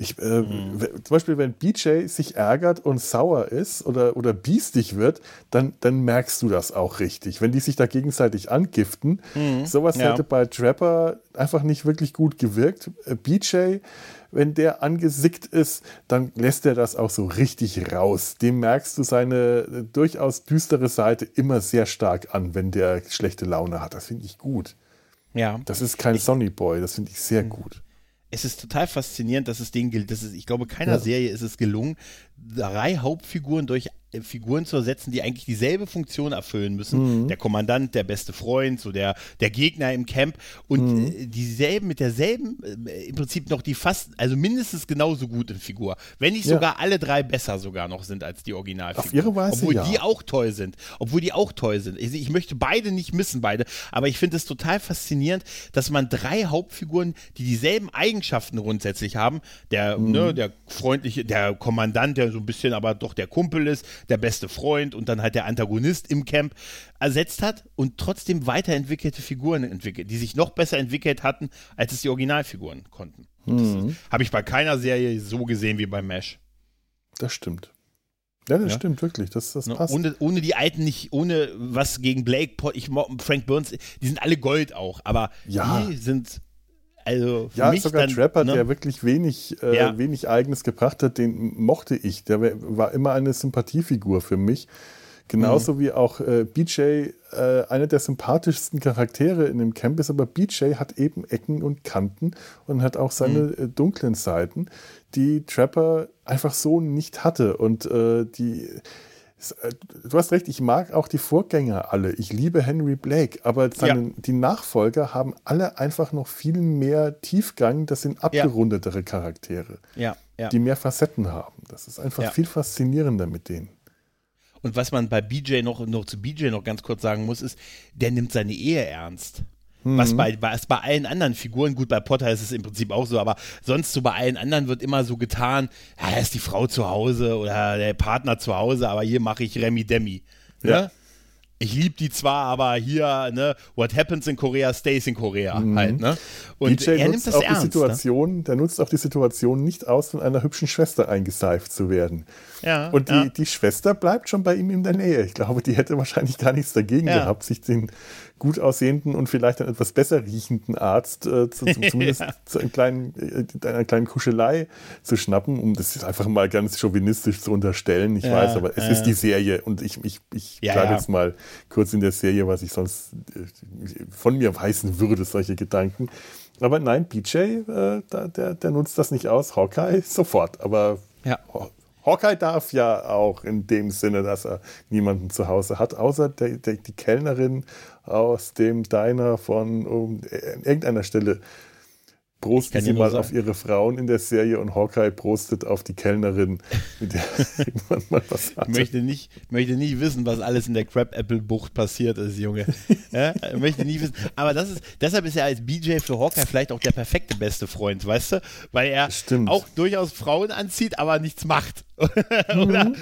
Ich, äh, mhm. Zum Beispiel, wenn BJ sich ärgert und sauer ist oder, oder biestig wird, dann, dann merkst du das auch richtig. Wenn die sich da gegenseitig angiften, mhm. sowas ja. hätte bei Trapper einfach nicht wirklich gut gewirkt. Äh, BJ wenn der angesickt ist, dann lässt er das auch so richtig raus. Dem merkst du seine äh, durchaus düstere Seite immer sehr stark an, wenn der schlechte Laune hat. Das finde ich gut. Ja. Das ist kein ich, Sonny Boy, das finde ich sehr hm. gut. Es ist total faszinierend, dass es den gilt. Das ist, ich glaube, keiner ja. Serie ist es gelungen, drei Hauptfiguren durch äh, Figuren zu ersetzen, die eigentlich dieselbe Funktion erfüllen müssen. Mhm. Der Kommandant, der beste Freund, so der, der Gegner im Camp und mhm. äh, dieselben, mit derselben, äh, im Prinzip noch die fast, also mindestens genauso gute Figur. Wenn nicht ja. sogar alle drei besser sogar noch sind als die Originalfigur. Auf ihre Weise, Obwohl ja. die auch toll sind. Obwohl die auch toll sind. Ich, ich möchte beide nicht missen, beide. Aber ich finde es total faszinierend, dass man drei Hauptfiguren, die dieselben Eigenschaften grundsätzlich haben, der, mhm. ne, der freundliche, der Kommandant, der so ein bisschen aber doch der Kumpel ist, der beste Freund und dann halt der Antagonist im Camp ersetzt hat und trotzdem weiterentwickelte Figuren entwickelt, die sich noch besser entwickelt hatten, als es die Originalfiguren konnten. Mhm. Habe ich bei keiner Serie so gesehen wie bei Mesh. Das stimmt. Ja, das ja. stimmt wirklich. Das, das ne, passt. Ohne, ohne die alten nicht, ohne was gegen Blake, ich, Frank Burns, die sind alle Gold auch, aber ja. die sind also ja, sogar dann, Trapper, ne? der wirklich wenig, äh, ja. wenig Eigenes gebracht hat, den mochte ich. Der war immer eine Sympathiefigur für mich. Genauso mhm. wie auch äh, BJ äh, einer der sympathischsten Charaktere in dem Camp ist, aber BJ hat eben Ecken und Kanten und hat auch seine mhm. äh, dunklen Seiten, die Trapper einfach so nicht hatte. Und äh, die du hast recht, ich mag auch die Vorgänger alle. Ich liebe Henry Blake, aber seine, ja. die Nachfolger haben alle einfach noch viel mehr Tiefgang. Das sind abgerundetere Charaktere, ja. Ja. die mehr Facetten haben. Das ist einfach viel faszinierender mit denen. Und was man bei BJ noch, noch zu BJ noch ganz kurz sagen muss, ist, der nimmt seine Ehe ernst. Was, mhm. bei, was bei allen anderen Figuren, gut, bei Potter ist es im Prinzip auch so, aber sonst so bei allen anderen wird immer so getan, ja, ist die Frau zu Hause oder der Partner zu Hause, aber hier mache ich Remi Demi. Ja. Ne? ich liebe die zwar, aber hier, ne, what happens in Korea stays in Korea mhm. halt, ne? Und DJ er nimmt das auch ernst, die ne? Situation, ne? der nutzt auch die Situation nicht aus, von einer hübschen Schwester eingeseift zu werden. Ja. Und die, ja. die Schwester bleibt schon bei ihm in der Nähe. Ich glaube, die hätte wahrscheinlich gar nichts dagegen ja. gehabt, sich den gut aussehenden und vielleicht einen etwas besser riechenden Arzt äh, zu, zu, [laughs] zumindest ja. zu einem kleinen, äh, einer kleinen Kuschelei zu schnappen, um das einfach mal ganz chauvinistisch zu unterstellen. Ich ja, weiß, aber es ja. ist die Serie und ich, ich, ich bleibe jetzt mal kurz in der Serie, was ich sonst äh, von mir weisen würde, solche Gedanken. Aber nein, BJ, äh, der, der nutzt das nicht aus. Hawkeye [laughs] sofort. Aber ja. Hawkeye darf ja auch in dem Sinne, dass er niemanden zu Hause hat, außer der, der, die Kellnerin aus dem Diner von um, äh, irgendeiner Stelle prosten sie mal auf ihre Frauen in der Serie und Hawkeye prostet auf die Kellnerin, mit der [laughs] irgendwann mal was hatte. Ich möchte nicht, möchte nicht wissen, was alles in der Crab-Apple-Bucht passiert ist, Junge. [laughs] ja? Ich möchte nie wissen. Aber das ist, deshalb ist er als BJ für Hawkeye vielleicht auch der perfekte beste Freund, weißt du? Weil er Stimmt. auch durchaus Frauen anzieht, aber nichts macht. [laughs] mhm.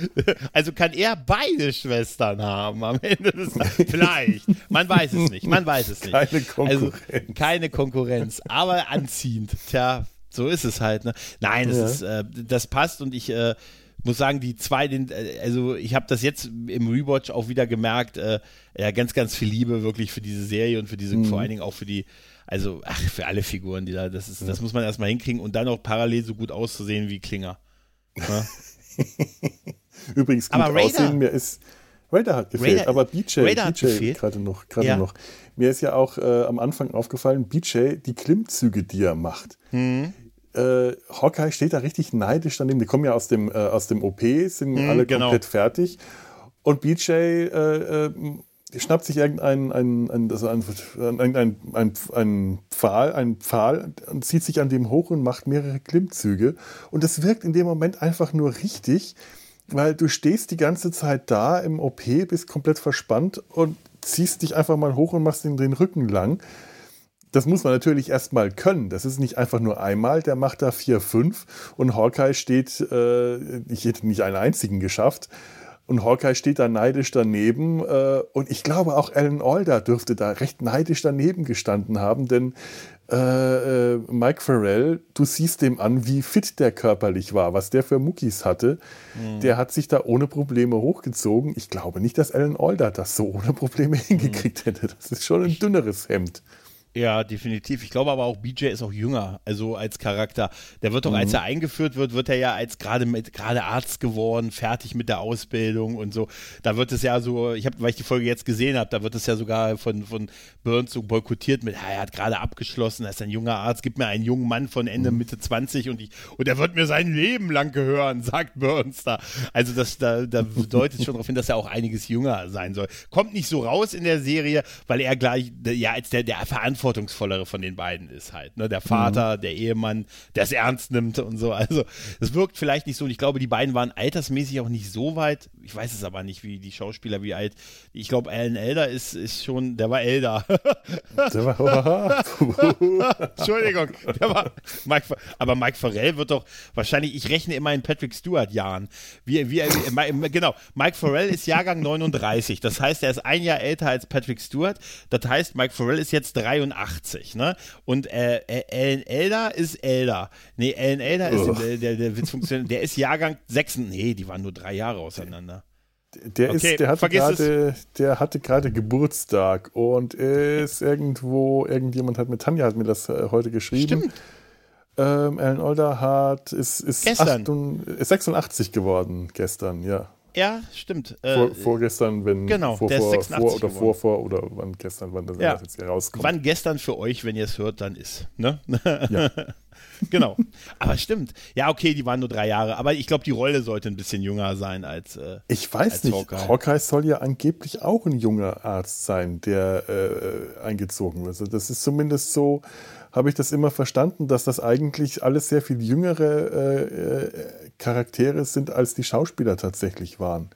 Also kann er beide Schwestern haben am Ende des Vielleicht. Man weiß es nicht. Man weiß es nicht. Keine Konkurrenz. Also, keine Konkurrenz. Aber anziehen anziehend. Tja, So ist es halt. Ne? Nein, das, ja. ist, äh, das passt und ich äh, muss sagen, die zwei, den, äh, also ich habe das jetzt im Rewatch auch wieder gemerkt, äh, ja, ganz, ganz viel Liebe wirklich für diese Serie und für diese, mhm. vor allen Dingen auch für die, also ach, für alle Figuren, die da, das ist, ja. das muss man erstmal hinkriegen und dann auch parallel so gut auszusehen wie Klinger. Ja? [laughs] Übrigens gut aber aussehen, mir ist Raider hat gefehlt, Raider, aber BJ, BJ gerade noch, gerade ja. noch. Mir ist ja auch äh, am Anfang aufgefallen, BJ, die Klimmzüge, die er macht. Mhm äh, Hawkeye steht da richtig neidisch daneben. Die kommen ja aus dem, äh, aus dem OP, sind mm, alle genau. komplett fertig. Und BJ äh, äh, schnappt sich irgendeinen ein, ein, also Pfahl, ein Pfahl und zieht sich an dem hoch und macht mehrere Klimmzüge. Und es wirkt in dem Moment einfach nur richtig, weil du stehst die ganze Zeit da im OP, bist komplett verspannt und ziehst dich einfach mal hoch und machst den, den Rücken lang das muss man natürlich erstmal können. Das ist nicht einfach nur einmal, der macht da vier, fünf und Hawkeye steht, äh, ich hätte nicht einen einzigen geschafft. Und Hawkeye steht da neidisch daneben. Äh, und ich glaube, auch Alan Alda dürfte da recht neidisch daneben gestanden haben, denn äh, äh, Mike Farrell, du siehst dem an, wie fit der körperlich war, was der für Muckis hatte. Mhm. Der hat sich da ohne Probleme hochgezogen. Ich glaube nicht, dass Alan Alda das so ohne Probleme [laughs] hingekriegt hätte. Das ist schon ein dünneres Hemd. Ja, definitiv. Ich glaube aber auch, BJ ist auch jünger, also als Charakter. Der wird doch, mhm. als er eingeführt wird, wird er ja als gerade mit gerade Arzt geworden, fertig mit der Ausbildung und so. Da wird es ja so, ich habe, weil ich die Folge jetzt gesehen habe, da wird es ja sogar von, von Burns so boykottiert mit, er hat gerade abgeschlossen, er ist ein junger Arzt, gib mir einen jungen Mann von Ende, mhm. Mitte 20 und ich, und er wird mir sein Leben lang gehören, [laughs] sagt Burns da. Also das, da, da deutet schon darauf hin, dass er auch einiges jünger sein soll. Kommt nicht so raus in der Serie, weil er gleich, ja, als der, der Verantwortliche verantwortungsvollere von den beiden ist halt. Ne? Der Vater, mhm. der Ehemann, der es ernst nimmt und so. Also es wirkt vielleicht nicht so. Und ich glaube, die beiden waren altersmäßig auch nicht so weit. Ich weiß es aber nicht, wie die Schauspieler, wie alt. Ich glaube, Alan Elder ist, ist schon, der war älter. [laughs] Der war, [laughs] Entschuldigung, der war Mike, aber Mike Farrell wird doch wahrscheinlich, ich rechne immer in Patrick Stewart Jahren. Wie, wie, wie, genau, Mike Farrell ist Jahrgang 39. Das heißt, er ist ein Jahr älter als Patrick Stewart. Das heißt, Mike Farrell ist jetzt 83. 85, ne? Und äh, Alan Elder ist Elder. Nee, Alan Elder ist, der, der, der Witz funktioniert, der ist Jahrgang 6, nee, die waren nur drei Jahre auseinander. Der, okay, ist, der, hatte grade, der hatte gerade Geburtstag und ist irgendwo, irgendjemand hat mit Tanja hat mir das äh, heute geschrieben. Stimmt. Ähm, Alan Older hat, ist, ist, gestern. 8, ist 86 geworden gestern, ja. Ja, stimmt. Äh, vor, vorgestern, wenn genau, vor, der vor, ist 86 vor oder vor, vor oder wann gestern, wann das, ja. jetzt hier rauskommt. Wann gestern für euch, wenn ihr es hört, dann ist. Ne? Ja. [laughs] genau. Aber stimmt. Ja, okay, die waren nur drei Jahre. Aber ich glaube, die Rolle sollte ein bisschen jünger sein als. Äh, ich weiß als nicht. Hawkeye. Hawkeye soll ja angeblich auch ein junger Arzt sein, der äh, eingezogen wird. Also das ist zumindest so habe ich das immer verstanden, dass das eigentlich alles sehr viel jüngere äh, äh, Charaktere sind, als die Schauspieler tatsächlich waren.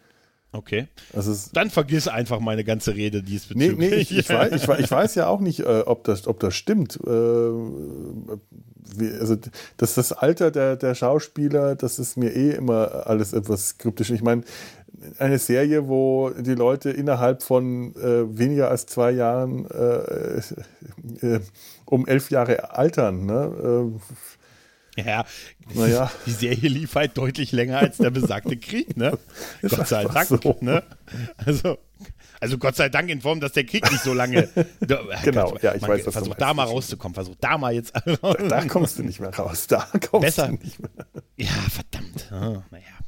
Okay. Also Dann vergiss einfach meine ganze Rede diesbezüglich. Nee, nee, ich, ich, [laughs] weiß, ich, ich, weiß, ja auch nicht, äh, ob, das, ob das stimmt. Äh, wie, also das, das Alter der, der Schauspieler, das ist mir eh immer alles etwas kryptisch. Ich meine, eine Serie, wo die Leute innerhalb von äh, weniger als zwei Jahren äh, äh, um elf Jahre altern. Ne? Äh, ja, naja. [laughs] die Serie lief halt deutlich länger als der besagte Krieg, ne? [laughs] Gott sei Dank. So. Ne? Also, also Gott sei Dank in Form, dass der Krieg nicht so lange. [laughs] genau, ja, ich man, weiß, was Versuch da mal rauszukommen, versuch da mal jetzt. da, da, kommst du nicht mehr raus, da kommst Besser. du nicht mehr. Ja, verdammt. Oh, naja.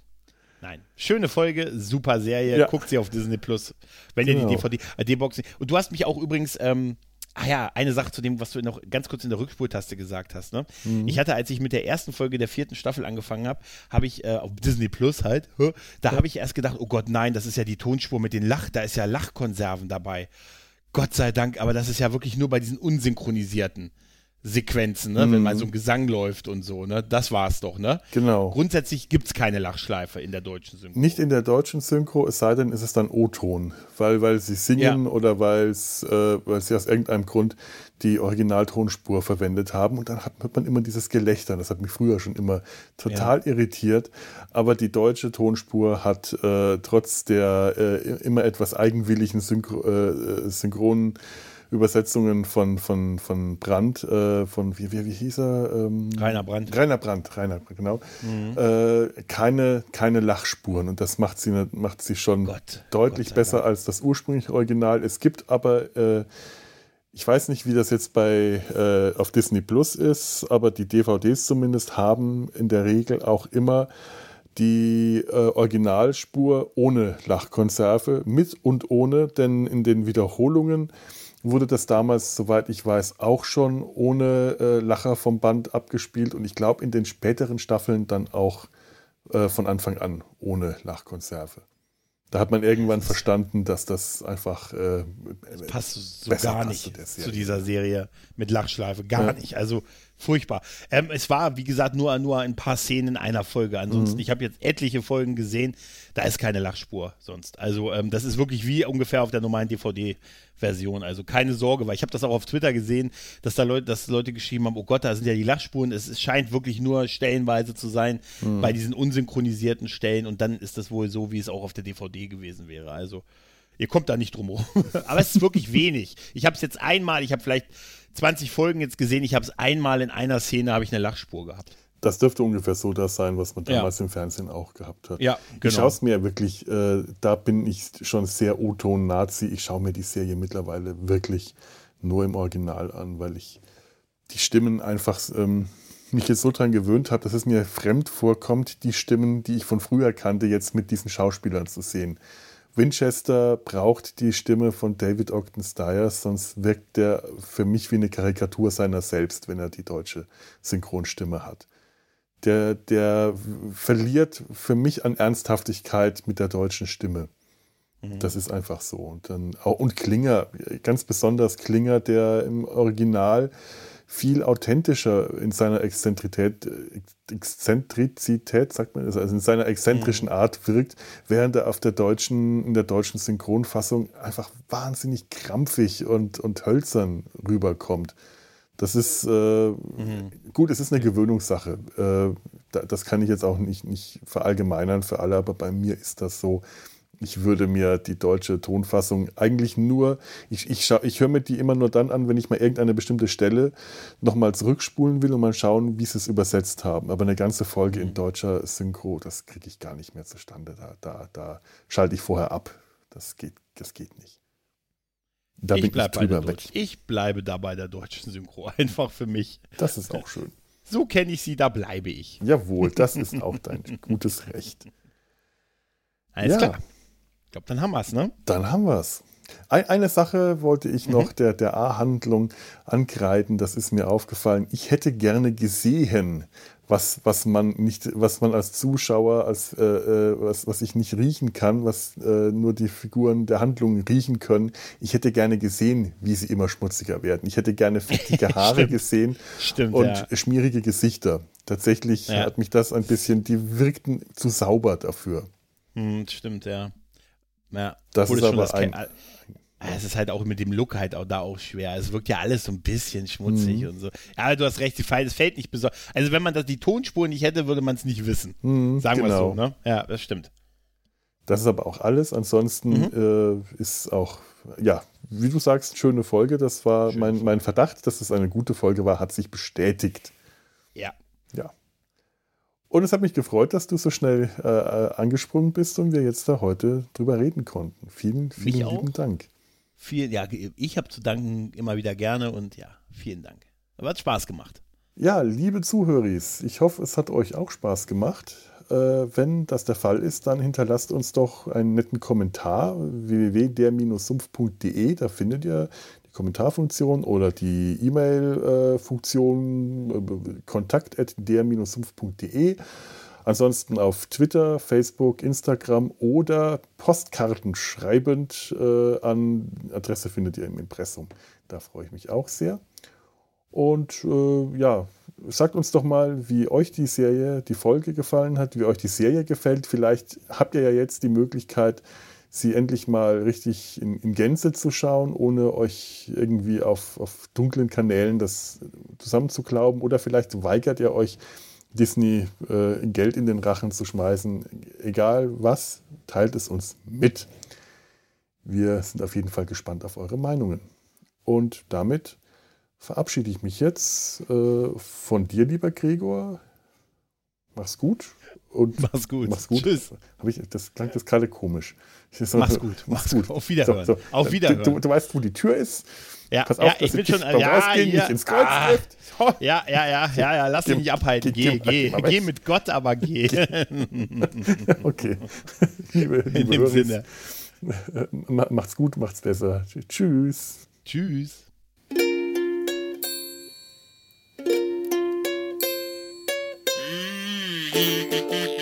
Nein. Schöne Folge, super Serie. Ja. Guckt sie auf Disney Plus, wenn genau. ihr die DVD, äh, boxen Und du hast mich auch übrigens ähm, Ah ja, eine Sache zu dem, was du noch ganz kurz in der Rückspultaste gesagt hast. Ne? Mhm. Ich hatte, als ich mit der ersten Folge der vierten Staffel angefangen habe, habe ich äh, auf Disney Plus halt, da habe ich erst gedacht, oh Gott, nein, das ist ja die Tonspur mit den Lach, da ist ja Lachkonserven dabei. Gott sei Dank, aber das ist ja wirklich nur bei diesen unsynchronisierten. Sequenzen, ne? Mhm. wenn mal so ein Gesang läuft und so, ne? Das war's doch, ne? Genau. Grundsätzlich gibt es keine Lachschleife in der deutschen Synchro. Nicht in der deutschen Synchro, es sei denn, ist es dann O-Ton, weil, weil sie singen ja. oder weil's, äh, weil sie aus irgendeinem Grund die Originaltonspur verwendet haben und dann hat, hat man immer dieses Gelächter. Das hat mich früher schon immer total ja. irritiert. Aber die deutsche Tonspur hat äh, trotz der äh, immer etwas eigenwilligen Synchro, äh, Synchronen Übersetzungen von, von, von Brandt, äh, von, wie, wie, wie hieß er? Ähm, Rainer Brandt. Rainer Brandt, Rainer, genau. Mhm. Äh, keine, keine Lachspuren und das macht sie, macht sie schon Gott, deutlich Gott besser Dank. als das ursprüngliche Original. Es gibt aber, äh, ich weiß nicht, wie das jetzt bei äh, auf Disney Plus ist, aber die DVDs zumindest haben in der Regel auch immer die äh, Originalspur ohne Lachkonserve, mit und ohne, denn in den Wiederholungen wurde das damals, soweit ich weiß, auch schon ohne äh, Lacher vom Band abgespielt und ich glaube in den späteren Staffeln dann auch äh, von Anfang an ohne Lachkonserve. Da hat man irgendwann verstanden, dass das einfach äh, das passt so gar nicht zu, dieser Serie mit Lachschleife, gar ja. nicht. Also furchtbar. Ähm, es war, wie gesagt, nur, nur ein paar Szenen in einer Folge. Ansonsten, mhm. ich habe jetzt etliche Folgen gesehen, da ist keine Lachspur sonst. Also ähm, das ist wirklich wie ungefähr auf der normalen DVD-Version. Also keine Sorge, weil ich habe das auch auf Twitter gesehen, dass da Leute, dass Leute geschrieben haben, oh Gott, da sind ja die Lachspuren. Es, es scheint wirklich nur stellenweise zu sein mhm. bei diesen unsynchronisierten Stellen und dann ist das wohl so, wie es auch auf der DVD gewesen wäre. Also ihr kommt da nicht drum rum. [laughs] Aber es ist wirklich wenig. Ich habe es jetzt einmal, ich habe vielleicht 20 Folgen jetzt gesehen, ich habe es einmal in einer Szene, habe ich eine Lachspur gehabt. Das dürfte ungefähr so das sein, was man damals ja. im Fernsehen auch gehabt hat. Ja, genau. Ich schaue es mir wirklich, äh, da bin ich schon sehr O-Ton-Nazi. Ich schaue mir die Serie mittlerweile wirklich nur im Original an, weil ich die Stimmen einfach ähm, mich jetzt so dran gewöhnt habe, dass es mir fremd vorkommt, die Stimmen, die ich von früher kannte, jetzt mit diesen Schauspielern zu sehen. Winchester braucht die Stimme von David Ogden Stiers, sonst wirkt der für mich wie eine Karikatur seiner selbst, wenn er die deutsche Synchronstimme hat. Der, der verliert für mich an Ernsthaftigkeit mit der deutschen Stimme. Mhm. Das ist einfach so. Und, dann, und Klinger, ganz besonders Klinger, der im Original viel authentischer in seiner Exzentrität, Exzentrizität, sagt man, also in seiner exzentrischen mhm. Art wirkt, während er auf der deutschen, in der deutschen Synchronfassung einfach wahnsinnig krampfig und, und hölzern rüberkommt. Das ist äh, mhm. gut, es ist eine Gewöhnungssache. Äh, das kann ich jetzt auch nicht, nicht verallgemeinern für alle, aber bei mir ist das so ich würde mir die deutsche Tonfassung eigentlich nur, ich, ich, ich höre mir die immer nur dann an, wenn ich mal irgendeine bestimmte Stelle nochmal zurückspulen will und mal schauen, wie sie es übersetzt haben. Aber eine ganze Folge in mhm. deutscher Synchro, das kriege ich gar nicht mehr zustande. Da, da, da schalte ich vorher ab. Das geht, das geht nicht. Da ich bin ich drüber weg. Ich bleibe da bei der deutschen Synchro, [laughs] einfach für mich. Das ist auch schön. So kenne ich sie, da bleibe ich. Jawohl, das ist auch dein [laughs] gutes Recht. Alles ja. klar. Ich glaube, dann haben wir es, ne? Dann haben wir es. Eine Sache wollte ich noch mhm. der, der A-Handlung ankreiden, das ist mir aufgefallen. Ich hätte gerne gesehen, was, was man nicht, was man als Zuschauer, als äh, äh, was, was ich nicht riechen kann, was äh, nur die Figuren der Handlung riechen können. Ich hätte gerne gesehen, wie sie immer schmutziger werden. Ich hätte gerne fettige [laughs] Haare gesehen Stimmt, und ja. schmierige Gesichter. Tatsächlich ja. hat mich das ein bisschen, die wirkten zu sauber dafür. Hm, stimmt, ja. Ja, das ist aber ein, es ist halt auch mit dem Look halt auch da auch schwer. Es wirkt ja alles so ein bisschen schmutzig mhm. und so. Ja, du hast recht, es fällt nicht besonders. Also wenn man das, die Tonspur nicht hätte, würde man es nicht wissen. Mhm, Sagen genau. wir so, ne? Ja, das stimmt. Das ist aber auch alles. Ansonsten mhm. äh, ist auch, ja, wie du sagst, schöne Folge. Das war mein, mein Verdacht, dass es eine gute Folge war, hat sich bestätigt. Ja. Ja. Und es hat mich gefreut, dass du so schnell äh, angesprungen bist und wir jetzt da heute drüber reden konnten. Vielen, vielen mich lieben auch. Dank. Viel, ja, ich habe zu danken immer wieder gerne und ja, vielen Dank. Aber hat Spaß gemacht. Ja, liebe Zuhörer, ich hoffe, es hat euch auch Spaß gemacht. Äh, wenn das der Fall ist, dann hinterlasst uns doch einen netten Kommentar www.der-sumpf.de. Da findet ihr Kommentarfunktion oder die E-Mail-Funktion äh, kontakt.der-sumpf.de. Ansonsten auf Twitter, Facebook, Instagram oder Postkarten schreibend äh, an Adresse findet ihr im Impressum. Da freue ich mich auch sehr. Und äh, ja, sagt uns doch mal, wie euch die Serie, die Folge gefallen hat, wie euch die Serie gefällt. Vielleicht habt ihr ja jetzt die Möglichkeit, sie endlich mal richtig in, in Gänze zu schauen, ohne euch irgendwie auf, auf dunklen Kanälen das zusammenzuklauben. Oder vielleicht weigert ihr euch, Disney äh, Geld in den Rachen zu schmeißen. Egal was, teilt es uns mit. Wir sind auf jeden Fall gespannt auf eure Meinungen. Und damit verabschiede ich mich jetzt äh, von dir, lieber Gregor. Mach's gut. Und mach's gut. Mach's gut. Tschüss. Hab ich, das klang das gerade komisch. So, mach's gut. Mach's gut. Auf Wiederhören. So, so. Auf Wiederhören. Du, du, weißt, wo die Tür ist. Ja, Pass auf, ja ich bin schon. Ja, rausgehen, ja, nicht ins Kreuz ah, [laughs] ja, ja, ja, ja, ja, lass dich nicht abhalten. Geh, geh, geh, geh mit Gott, aber geh. [laughs] okay. liebe, [laughs] liebe In dem Sinne. Macht's gut, macht's besser. Tschüss. Tschüss. Hee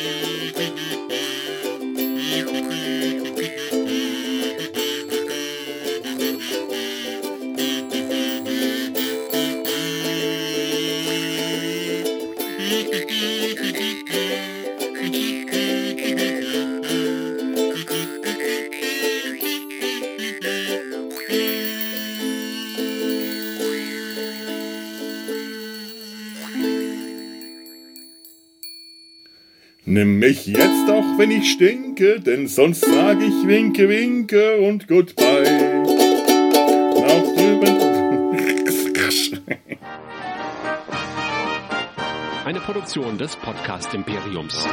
Nimm mich jetzt auch, wenn ich stinke, denn sonst sag ich Winke, Winke und Goodbye. Auch drüben. Eine Produktion des Podcast Imperiums.